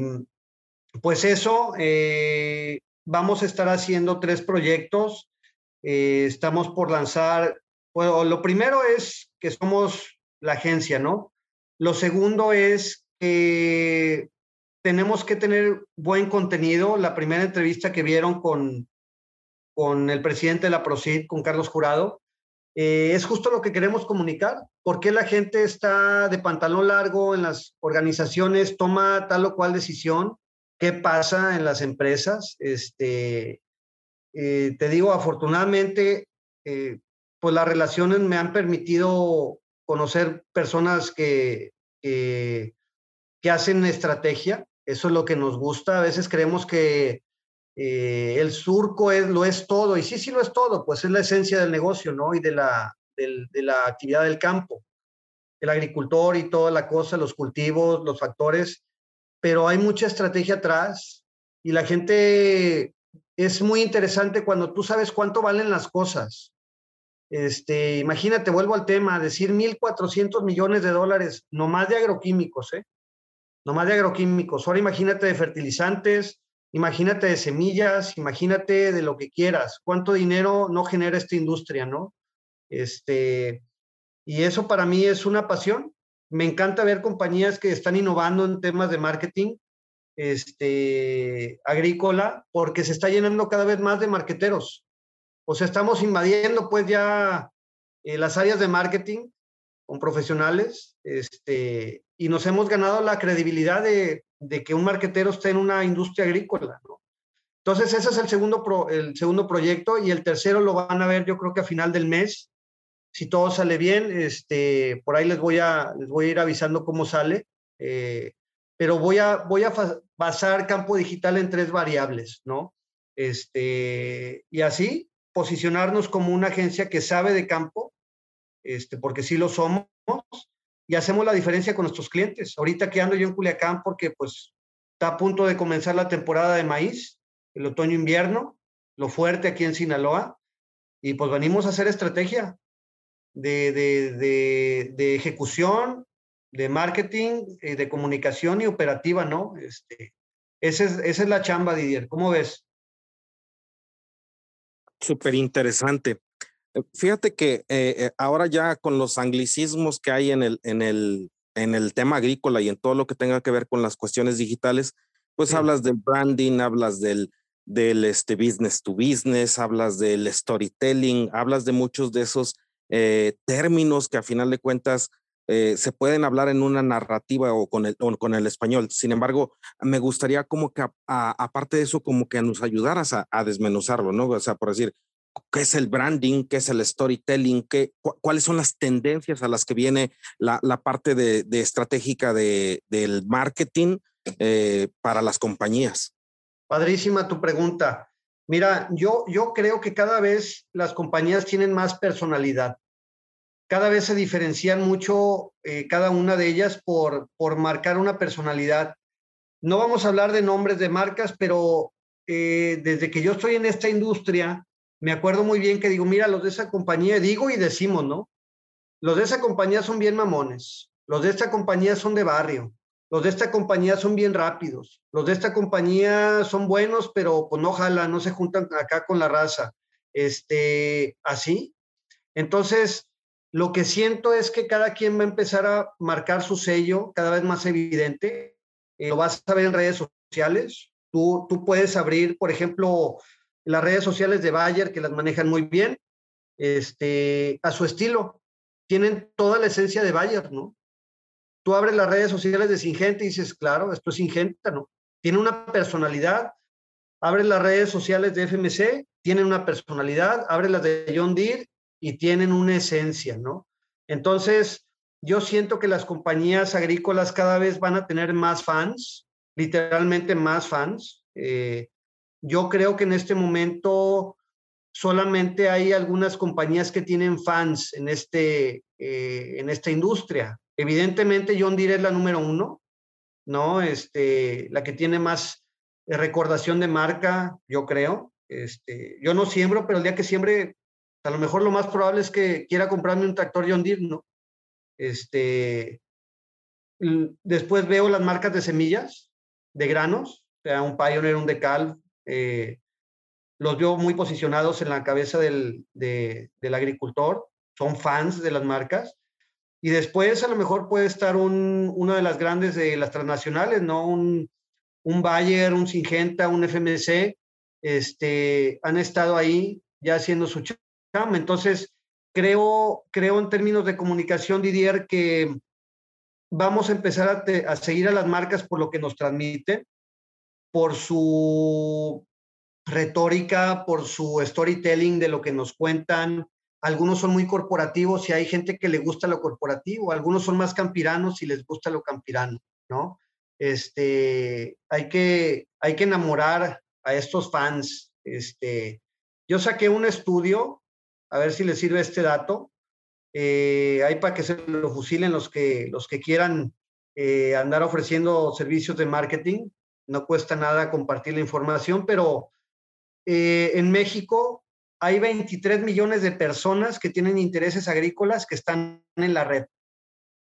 pues eso, eh, vamos a estar haciendo tres proyectos. Eh, estamos por lanzar, bueno, lo primero es que somos la agencia, ¿no? Lo segundo es que tenemos que tener buen contenido. La primera entrevista que vieron con, con el presidente de la PROCID, con Carlos Jurado, eh, es justo lo que queremos comunicar. ¿Por qué la gente está de pantalón largo en las organizaciones, toma tal o cual decisión? qué pasa en las empresas. Este, eh, te digo, afortunadamente, eh, pues las relaciones me han permitido conocer personas que, que, hacen estrategia. Eso es lo que nos gusta. A veces creemos que eh, el surco es, lo es todo. Y sí, sí lo es todo. Pues es la esencia del negocio, ¿no? Y de la, de la actividad del campo. El agricultor y toda la cosa, los cultivos, los factores pero hay mucha estrategia atrás y la gente es muy interesante cuando tú sabes cuánto valen las cosas. Este, imagínate, vuelvo al tema, decir 1.400 millones de dólares, no más de agroquímicos, ¿eh? más de agroquímicos. Ahora imagínate de fertilizantes, imagínate de semillas, imagínate de lo que quieras. ¿Cuánto dinero no genera esta industria, no? Este, y eso para mí es una pasión me encanta ver compañías que están innovando en temas de marketing este, agrícola porque se está llenando cada vez más de marqueteros. O sea, estamos invadiendo pues ya eh, las áreas de marketing con profesionales este, y nos hemos ganado la credibilidad de, que un marquetero esté en una industria agrícola. Entonces, ese es el segundo, el segundo proyecto y el tercero lo van a ver yo creo que a final del mes si todo sale bien, este, por ahí les voy a, les voy a ir avisando cómo sale. Eh, pero voy a, voy a basar campo digital en tres variables, ¿no? Este, y así posicionarnos como una agencia que sabe de campo, este, porque sí lo somos, y hacemos la diferencia con nuestros clientes. Ahorita que ando yo en Culiacán porque pues está a punto de comenzar la temporada de maíz, el otoño-invierno, lo fuerte aquí en Sinaloa, y pues venimos a hacer estrategia, de, de, ejecución, de marketing, eh, de comunicación y operativa, ¿no? Este, esa, es, esa es la chamba, Didier. ¿Cómo ves? Súper interesante. Eh, fíjate que eh, ahora ya con los anglicismos que hay en el, en, el, en el tema agrícola y en todo lo que tenga que ver con las cuestiones digitales, pues hablas del branding, hablas del, del este, business to business, hablas del storytelling, hablas de muchos de esos eh, términos que a final de cuentas eh, se pueden hablar en una narrativa o con el, con el español. Sin embargo, me gustaría como que aparte de eso, como que nos ayudaras a, desmenuzarlo, ¿no? O sea, por decir, ¿qué es el branding? ¿Qué es el storytelling? ¿Qué, ¿Cuáles son las tendencias a las que viene la, parte de, estratégica de, del marketing eh, para las compañías? Padrísima tu pregunta. Mira, yo, yo creo que cada vez las compañías tienen más personalidad cada vez se diferencian mucho eh, cada una de ellas por, por marcar una personalidad. No vamos a hablar de nombres de marcas, pero eh, desde que yo estoy en esta industria, me acuerdo muy bien que digo, mira, los de esa compañía, digo y decimos, ¿no? Los de esa compañía son bien mamones, los de esta compañía son de barrio, los de esta compañía son bien rápidos, los de esta compañía son buenos, pero pues no jalan, no se juntan acá con la raza. Este, así. Entonces, lo que siento es que cada quien va a empezar a marcar su sello cada vez más evidente. Eh, lo vas a ver en redes sociales. Tú, tú puedes abrir, por ejemplo, las redes sociales de Bayer, que las manejan muy bien, este, a su estilo. Tienen toda la esencia de Bayer, ¿no? Tú abres las redes sociales de Singenta y dices, claro, esto es Singenta, ¿no? Tiene una personalidad. Abres las redes sociales de FMC, tienen una personalidad. Abres las de John Deere y tienen una esencia, ¿no? Entonces, yo siento que las compañías agrícolas cada vez van a tener más fans, literalmente más fans. Eh, yo creo que en este momento solamente hay algunas compañías que tienen fans en, este, eh, en esta industria. Evidentemente, John Deere es la número uno, ¿no? Este, la que tiene más recordación de marca, yo creo. Este, yo no siembro, pero el día que siembre a lo mejor lo más probable es que quiera comprarme un tractor John Deere, ¿no? Este, después veo las marcas de semillas, de granos, o sea, un Pioneer, un Decal, eh, los veo muy posicionados en la cabeza del, del, agricultor, son fans de las marcas. Y después a lo mejor puede estar un, una de las grandes de las transnacionales, ¿no? Un, un Bayer, un Singenta, un FMC, este, han estado ahí ya haciendo su entonces, creo, creo en términos de comunicación, Didier, que vamos a empezar a, seguir a las marcas por lo que nos transmiten, por su retórica, por su storytelling de lo que nos cuentan. Algunos son muy corporativos y hay gente que le gusta lo corporativo, algunos son más campiranos y les gusta lo campirano, ¿no? Este, hay que, hay que enamorar a estos fans. Este, yo saqué un estudio a ver si les sirve este dato. Eh, hay para que se lo fusilen los que, los que quieran eh, andar ofreciendo servicios de marketing. No cuesta nada compartir la información, pero eh, en México hay 23 millones de personas que tienen intereses agrícolas que están en la red.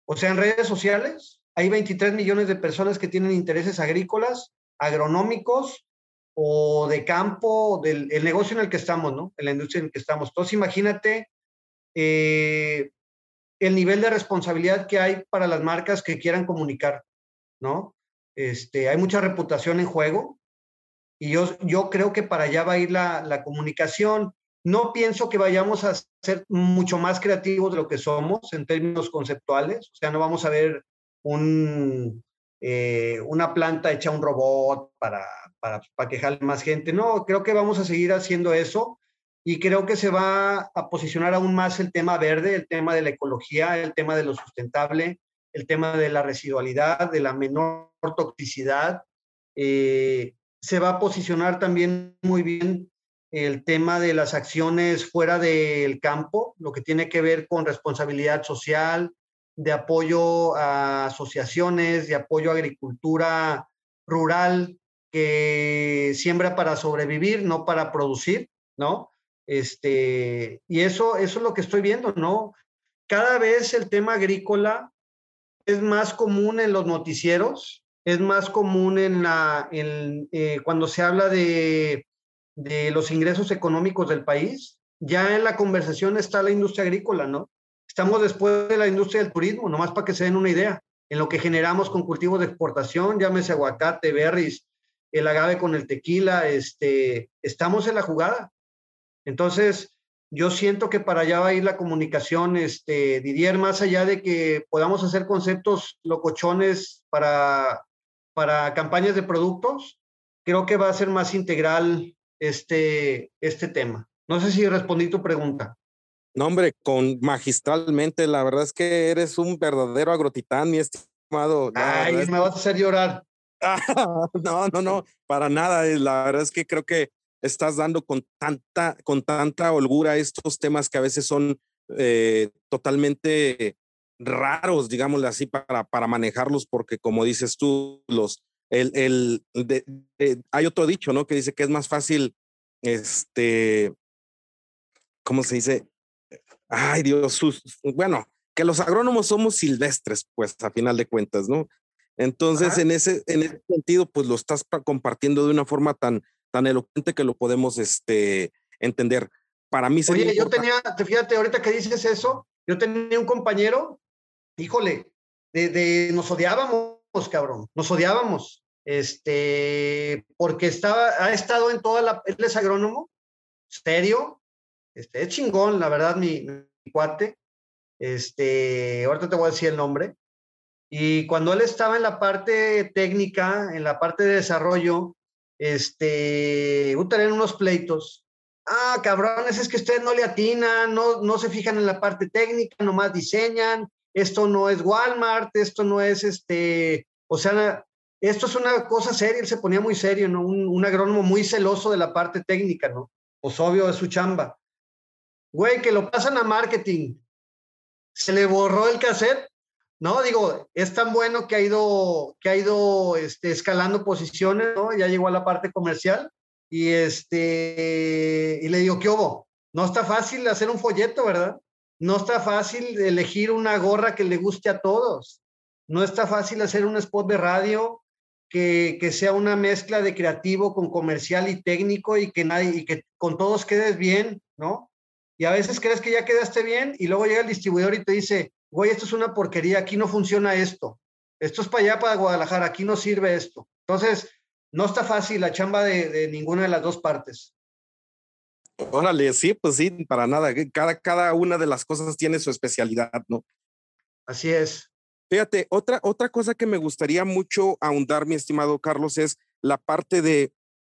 O sea, en redes sociales hay 23 millones de personas que tienen intereses agrícolas, agronómicos o de campo, del el negocio en el que estamos, ¿no? En la industria en la que estamos. Entonces, imagínate eh, el nivel de responsabilidad que hay para las marcas que quieran comunicar, ¿no? Este, hay mucha reputación en juego y yo, yo creo que para allá va a ir la, la comunicación. No pienso que vayamos a ser mucho más creativos de lo que somos en términos conceptuales, o sea, no vamos a ver eh, una planta hecha un robot para, para, para más gente. No, creo que vamos a seguir haciendo eso y creo que se va a posicionar aún más el tema verde, el tema de la ecología, el tema de lo sustentable, el tema de la residualidad, de la menor toxicidad. Eh, se va a posicionar también muy bien el tema de las acciones fuera del campo, lo que tiene que ver con responsabilidad social, de apoyo a asociaciones, de apoyo a agricultura rural, que siembra para sobrevivir, no para producir, ¿no? Este, y eso, eso es lo que estoy viendo, ¿no? Cada vez el tema agrícola es más común en los noticieros, es más común en la, en, eh, cuando se habla de, de los ingresos económicos del país, ya en la conversación está la industria agrícola, ¿no? Estamos después de la industria del turismo, nomás para que se den una idea, en lo que generamos con cultivos de exportación, llámese aguacate, berries, el agave con el tequila, este, estamos en la jugada. Entonces, yo siento que para allá va a ir la comunicación, este, Didier, más allá de que podamos hacer conceptos locochones para, para campañas de productos, creo que va a ser más integral este, este tema. No sé si respondí tu pregunta. No, hombre, con magistralmente, la verdad es que eres un verdadero agrotitán, mi estimado. Ay, me vas a hacer llorar. no, no, no, para nada. Eh, la verdad es que creo que estás dando con tanta, con tanta holgura estos temas que a veces son eh, totalmente raros, digámosle así, para, para manejarlos, porque como dices tú, los, el, el, hay otro dicho, ¿no? Que dice que es más fácil, este, ¿cómo se dice? Ay, Dios, bueno, que los agrónomos somos silvestres, pues, a final de cuentas, ¿no? Entonces, en ese, en ese sentido, pues lo estás compartiendo de una forma tan, tan elocuente que lo podemos este, entender. Para mí sería Oye, yo tenía, fíjate, ahorita que dices eso, yo tenía un compañero, híjole, de, nos odiábamos, cabrón, nos odiábamos, este, porque estaba, ha estado en toda la, él es agrónomo, serio, este, es chingón, la verdad, mi, mi cuate, este, ahorita te voy a decir el nombre, y cuando él estaba en la parte técnica, en la parte de desarrollo, este, tener unos pleitos. Ah, cabrones, es que ustedes no le atinan, no, no se fijan en la parte técnica, nomás diseñan, esto no es Walmart, esto no es este, o sea, esto es una cosa seria, él se ponía muy serio, ¿no? Un, un agrónomo muy celoso de la parte técnica, ¿no? Pues obvio es su chamba. Güey, que lo pasan a marketing. Se le borró el cassette no, digo, es tan bueno que ha ido, que ha ido este, escalando posiciones, ¿no? Ya llegó a la parte comercial y, este, y le digo, ¿qué hubo? No está fácil hacer un folleto, ¿verdad? No está fácil elegir una gorra que le guste a todos. No está fácil hacer un spot de radio que, que sea una mezcla de creativo con comercial y técnico y que, nadie, y que con todos quedes bien, ¿no? Y a veces crees que ya quedaste bien y luego llega el distribuidor y te dice, güey, esto es una porquería, aquí no funciona esto, esto es para allá, para Guadalajara, aquí no sirve esto. Entonces, no está fácil la chamba de, ninguna de las dos partes. Órale, sí, pues sí, para nada. Cada, cada una de las cosas tiene su especialidad, ¿no? Así es. Fíjate, otra, otra cosa que me gustaría mucho ahondar, mi estimado Carlos, es la parte de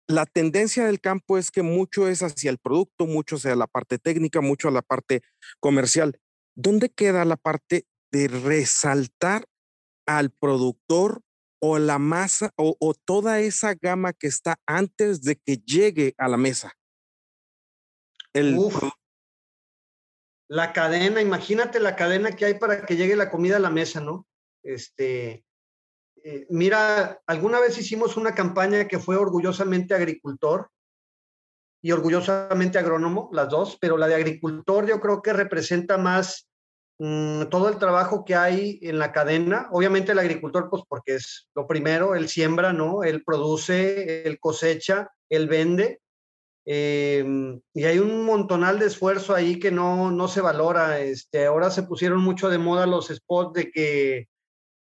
la tendencia del campo es que mucho es hacia el producto, mucho hacia la parte técnica, mucho a la parte comercial. ¿Dónde queda la parte de resaltar al productor o la masa o, toda esa gama que está antes de que llegue a la mesa? El la cadena, imagínate la cadena que hay para que llegue la comida a la mesa, ¿no? Este, eh, mira, alguna vez hicimos una campaña que fue orgullosamente agricultor y orgullosamente agrónomo, las dos, pero la de agricultor yo creo que representa más mm, todo el trabajo que hay en la cadena. Obviamente el agricultor, pues porque es lo primero, él siembra, ¿no? Él produce, él cosecha, él vende. Em, y hay un montonal de esfuerzo ahí que no, no se valora. Este, ahora se pusieron mucho de moda los spots de que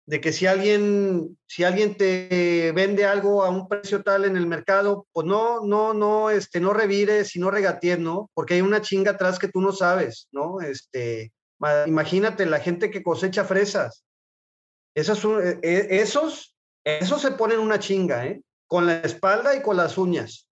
de que si alguien, si alguien te vende algo a un precio tal en el mercado, pues no, no, no, este, no revires y no regatees, ¿no? Porque hay una chinga atrás que tú no sabes, ¿no? Este, imagínate la gente que cosecha fresas. Esos, e, e, esos, esos se ponen una chinga, ¿eh? Con la espalda y con las uñas.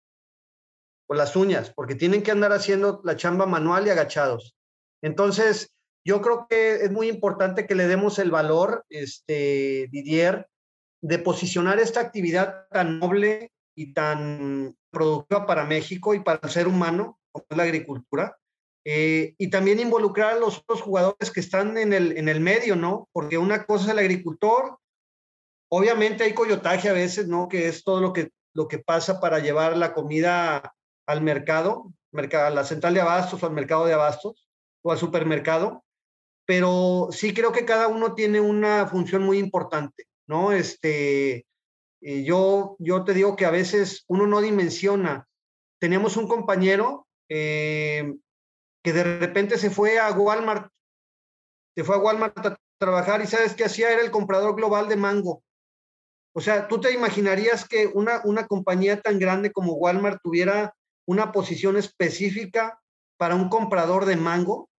Con las uñas, porque tienen que andar haciendo la chamba manual y agachados. Entonces, yo creo que es muy importante que le demos el valor, este, Didier, de posicionar esta actividad tan noble y tan productiva para México y para el ser humano, como es la agricultura, eh, y también involucrar a los otros jugadores que están en el, en el medio, ¿no? Porque una cosa es el agricultor, obviamente hay coyotaje a veces, ¿no? Que es todo lo que, lo que pasa para llevar la comida al mercado, a la central de abastos o al mercado de abastos o al supermercado, pero sí creo que cada uno tiene una función muy importante, ¿no? Este, eh, yo, yo te digo que a veces uno no dimensiona. Teníamos un compañero eh, que de repente se fue a Walmart, se fue a Walmart a trabajar y sabes qué hacía, era el comprador global de mango. O sea, tú te imaginarías que una, una compañía tan grande como Walmart tuviera una posición específica para un comprador de mango?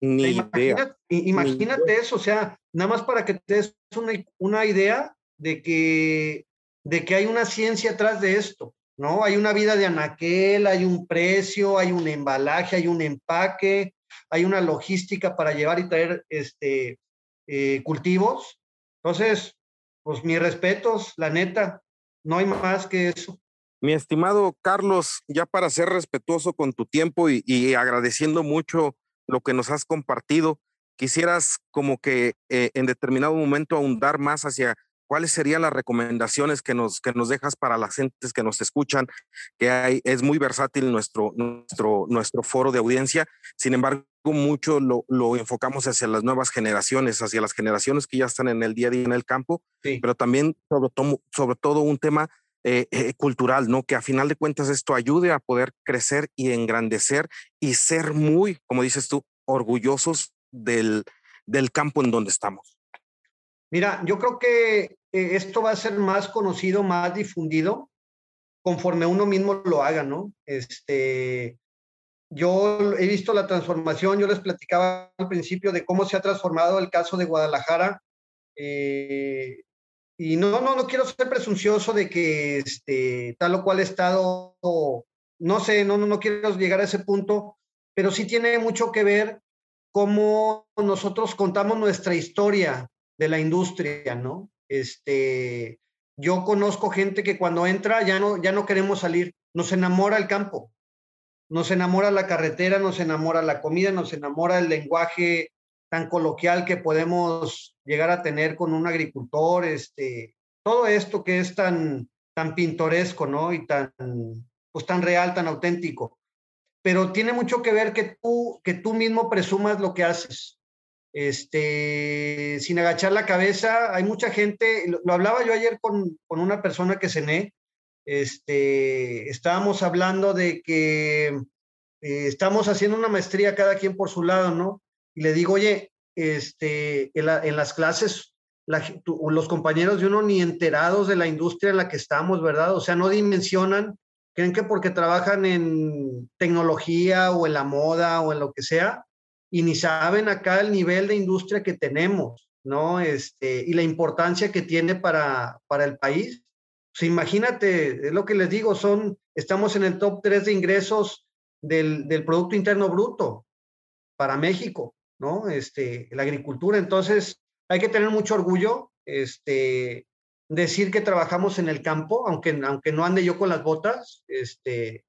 Ni imagínate, imagínate eso, o sea, nada más para que te des una, una idea de que, de que hay una ciencia atrás de esto, ¿no? Hay una vida de anaquel, hay un precio, hay un embalaje, hay un empaque, hay una logística para llevar y traer este, eh, cultivos. Entonces, pues mis respetos, la neta, no hay más que eso. Mi estimado Carlos, ya para ser respetuoso con tu tiempo y, agradeciendo mucho lo que nos has compartido, quisieras como que eh, en determinado momento ahondar más hacia cuáles serían las recomendaciones que nos, que nos dejas para las gentes que nos escuchan, que hay, es muy versátil nuestro, nuestro, nuestro foro de audiencia, sin embargo, mucho lo, lo, enfocamos hacia las nuevas generaciones, hacia las generaciones que ya están en el día a día en el campo, pero también sobre, todo, sobre todo un tema eh, eh, cultural, ¿no? Que a final de cuentas esto ayude a poder crecer y engrandecer y ser muy, como dices tú, orgullosos del, del campo en donde estamos. Mira, yo creo que eh, esto va a ser más conocido, más difundido, conforme uno mismo lo haga, ¿no? Este, yo he visto la transformación, yo les platicaba al principio de cómo se ha transformado el caso de Guadalajara. Eh, y no, no, no quiero ser presuncioso de que este, tal o cual estado, no sé, no, no, no quiero llegar a ese punto, pero sí tiene mucho que ver cómo nosotros contamos nuestra historia de la industria, ¿no? Este, yo conozco gente que cuando entra ya no, ya no queremos salir, nos enamora el campo, nos enamora la carretera, nos enamora la comida, nos enamora el lenguaje tan coloquial que podemos llegar a tener con un agricultor, este, todo esto que es tan, tan pintoresco, ¿no? Y tan, pues tan real, tan auténtico. Pero tiene mucho que ver que tú, que tú mismo presumas lo que haces. Este, sin agachar la cabeza, hay mucha gente, lo, hablaba yo ayer con, con una persona que cené, este, estábamos hablando de que eh, estamos haciendo una maestría cada quien por su lado, ¿no? Y le digo, oye, este, en, las clases, los compañeros de uno ni enterados de la industria en la que estamos, ¿verdad? O sea, no dimensionan, creen que porque trabajan en tecnología o en la moda o en lo que sea, y ni saben acá el nivel de industria que tenemos, ¿no? Este, y la importancia que tiene para, para el país. Pues imagínate, es lo que les digo, son, estamos en el top 3 de ingresos del, del Producto Interno Bruto para México, ¿no? Este, la agricultura. Entonces, hay que tener mucho orgullo, este, decir que trabajamos en el campo, aunque, aunque no ande yo con las botas, este,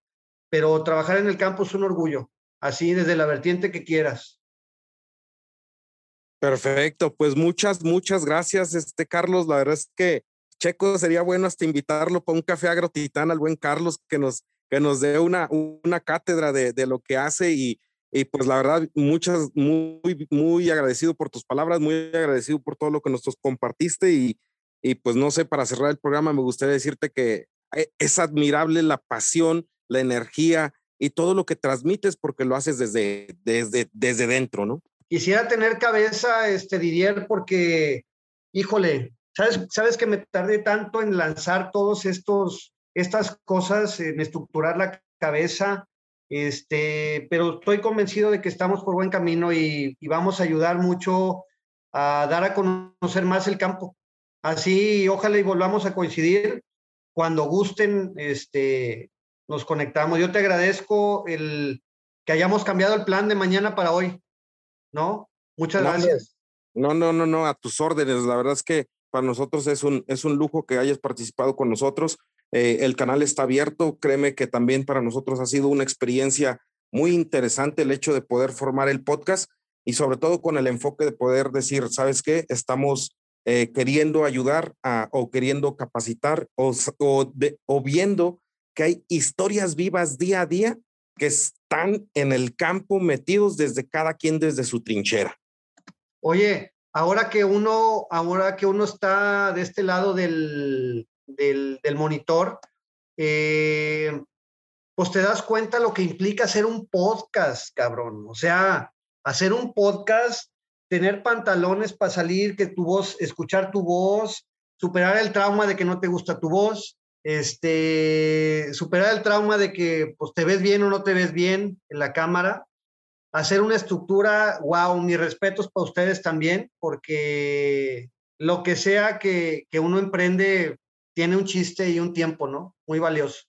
pero trabajar en el campo es un orgullo, así desde la vertiente que quieras. Perfecto, pues muchas, muchas gracias, este Carlos. La verdad es que Checo, sería bueno hasta invitarlo para un café agrotitán al buen Carlos que nos, que nos dé una, una cátedra de, de lo que hace y, y pues la verdad, muchas, muy, muy agradecido por tus palabras, muy agradecido por todo lo que nos compartiste y, y pues no sé, para cerrar el programa me gustaría decirte que e, es admirable la pasión, la energía y todo lo que transmites porque lo haces desde, desde, desde dentro, ¿no? Quisiera tener cabeza, este Didier, porque, híjole, ¿Sabes, sabes que me tardé tanto en lanzar todos estos, estas cosas, en estructurar la cabeza, este, pero estoy convencido de que estamos por buen camino y, vamos a ayudar mucho a dar a conocer más el campo. Así, ojalá y volvamos a coincidir. Cuando gusten, este, nos conectamos. Yo te agradezco el que hayamos cambiado el plan de mañana para hoy, ¿no? Muchas gracias. No, no, no, no, a tus órdenes. La verdad es que para nosotros es un, es un lujo que hayas participado con nosotros. Eh, el canal está abierto. Créeme que también para nosotros ha sido una experiencia muy interesante el hecho de poder formar el podcast y sobre todo con el enfoque de poder decir, ¿sabes qué? Estamos eh, queriendo ayudar a, o queriendo capacitar o, o, o viendo que hay historias vivas día a día que están en el campo metidos desde cada quien desde su trinchera. Oye, ahora que uno, ahora que uno está de este lado del, del, monitor, eh, pues te das cuenta lo que implica hacer un podcast, cabrón. O sea, hacer un podcast, tener pantalones para salir, que tu voz, escuchar tu voz, superar el trauma de que no te gusta tu voz, este, superar el trauma de que pues, te ves bien o no te ves bien en la cámara, hacer una estructura, wow, mis respetos para ustedes también, porque lo que sea que, que uno emprende tiene un chiste y un tiempo, ¿no? Muy valioso.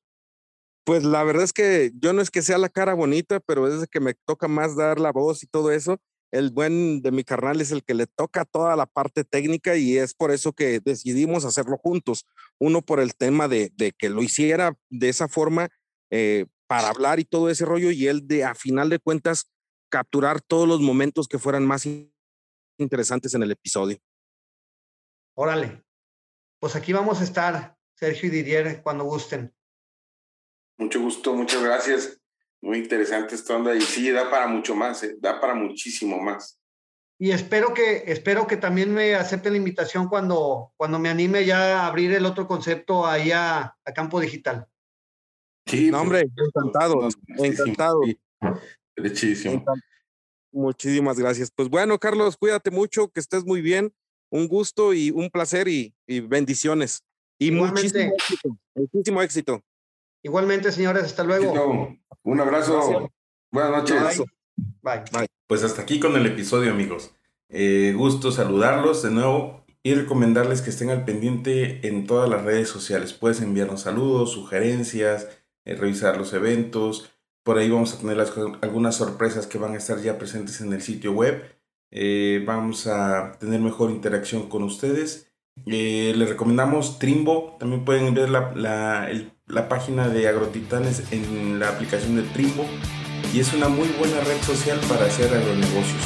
Pues la verdad es que yo no es que sea la cara bonita, pero es que me toca más dar la voz y todo eso. El buen de mi carnal es el que le toca toda la parte técnica y es por eso que decidimos hacerlo juntos. Uno por el tema de, de que lo hiciera de esa forma eh, para hablar y todo ese rollo y él de a final de cuentas capturar todos los momentos que fueran más interesantes en el episodio. Órale. Pues aquí vamos a estar, Sergio y Didier, cuando gusten. Mucho gusto, muchas gracias. Muy interesante esta onda y sí, da para mucho más, ¿eh? da para muchísimo más. Y espero que, espero que también me acepten la invitación cuando, cuando me anime ya a abrir el otro concepto ahí a, Campo Digital. Sí, no, hombre, encantado, encantado. Derechísimo. Muchísimas gracias. Pues bueno, Carlos, cuídate mucho, que estés muy bien. Un gusto y un placer y, bendiciones. Y muchísimo éxito, muchísimo éxito. Igualmente, señores, hasta luego. Un abrazo. Buenas noches. Bye. Bye. Pues hasta aquí con el episodio, amigos. Eh, gusto saludarlos de nuevo y recomendarles que estén al pendiente en todas las redes sociales. Puedes enviarnos saludos, sugerencias, eh, revisar los eventos. Por ahí vamos a tener algunas sorpresas que van a estar ya presentes en el sitio web. Eh, vamos a tener mejor interacción con ustedes. les recomendamos Trimbo. También pueden ver la, la, el la página de Agrotitanes en la aplicación de Trimbo y es una muy buena red social para hacer agronegocios.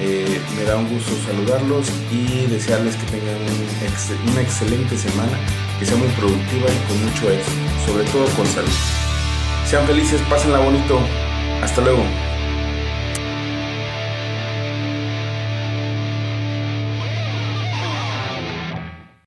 Eh, me da un gusto saludarlos y desearles que tengan una excelente semana, que sea muy productiva y con mucho éxito, sobre todo con salud. Sean felices, pásenla bonito. Hasta luego.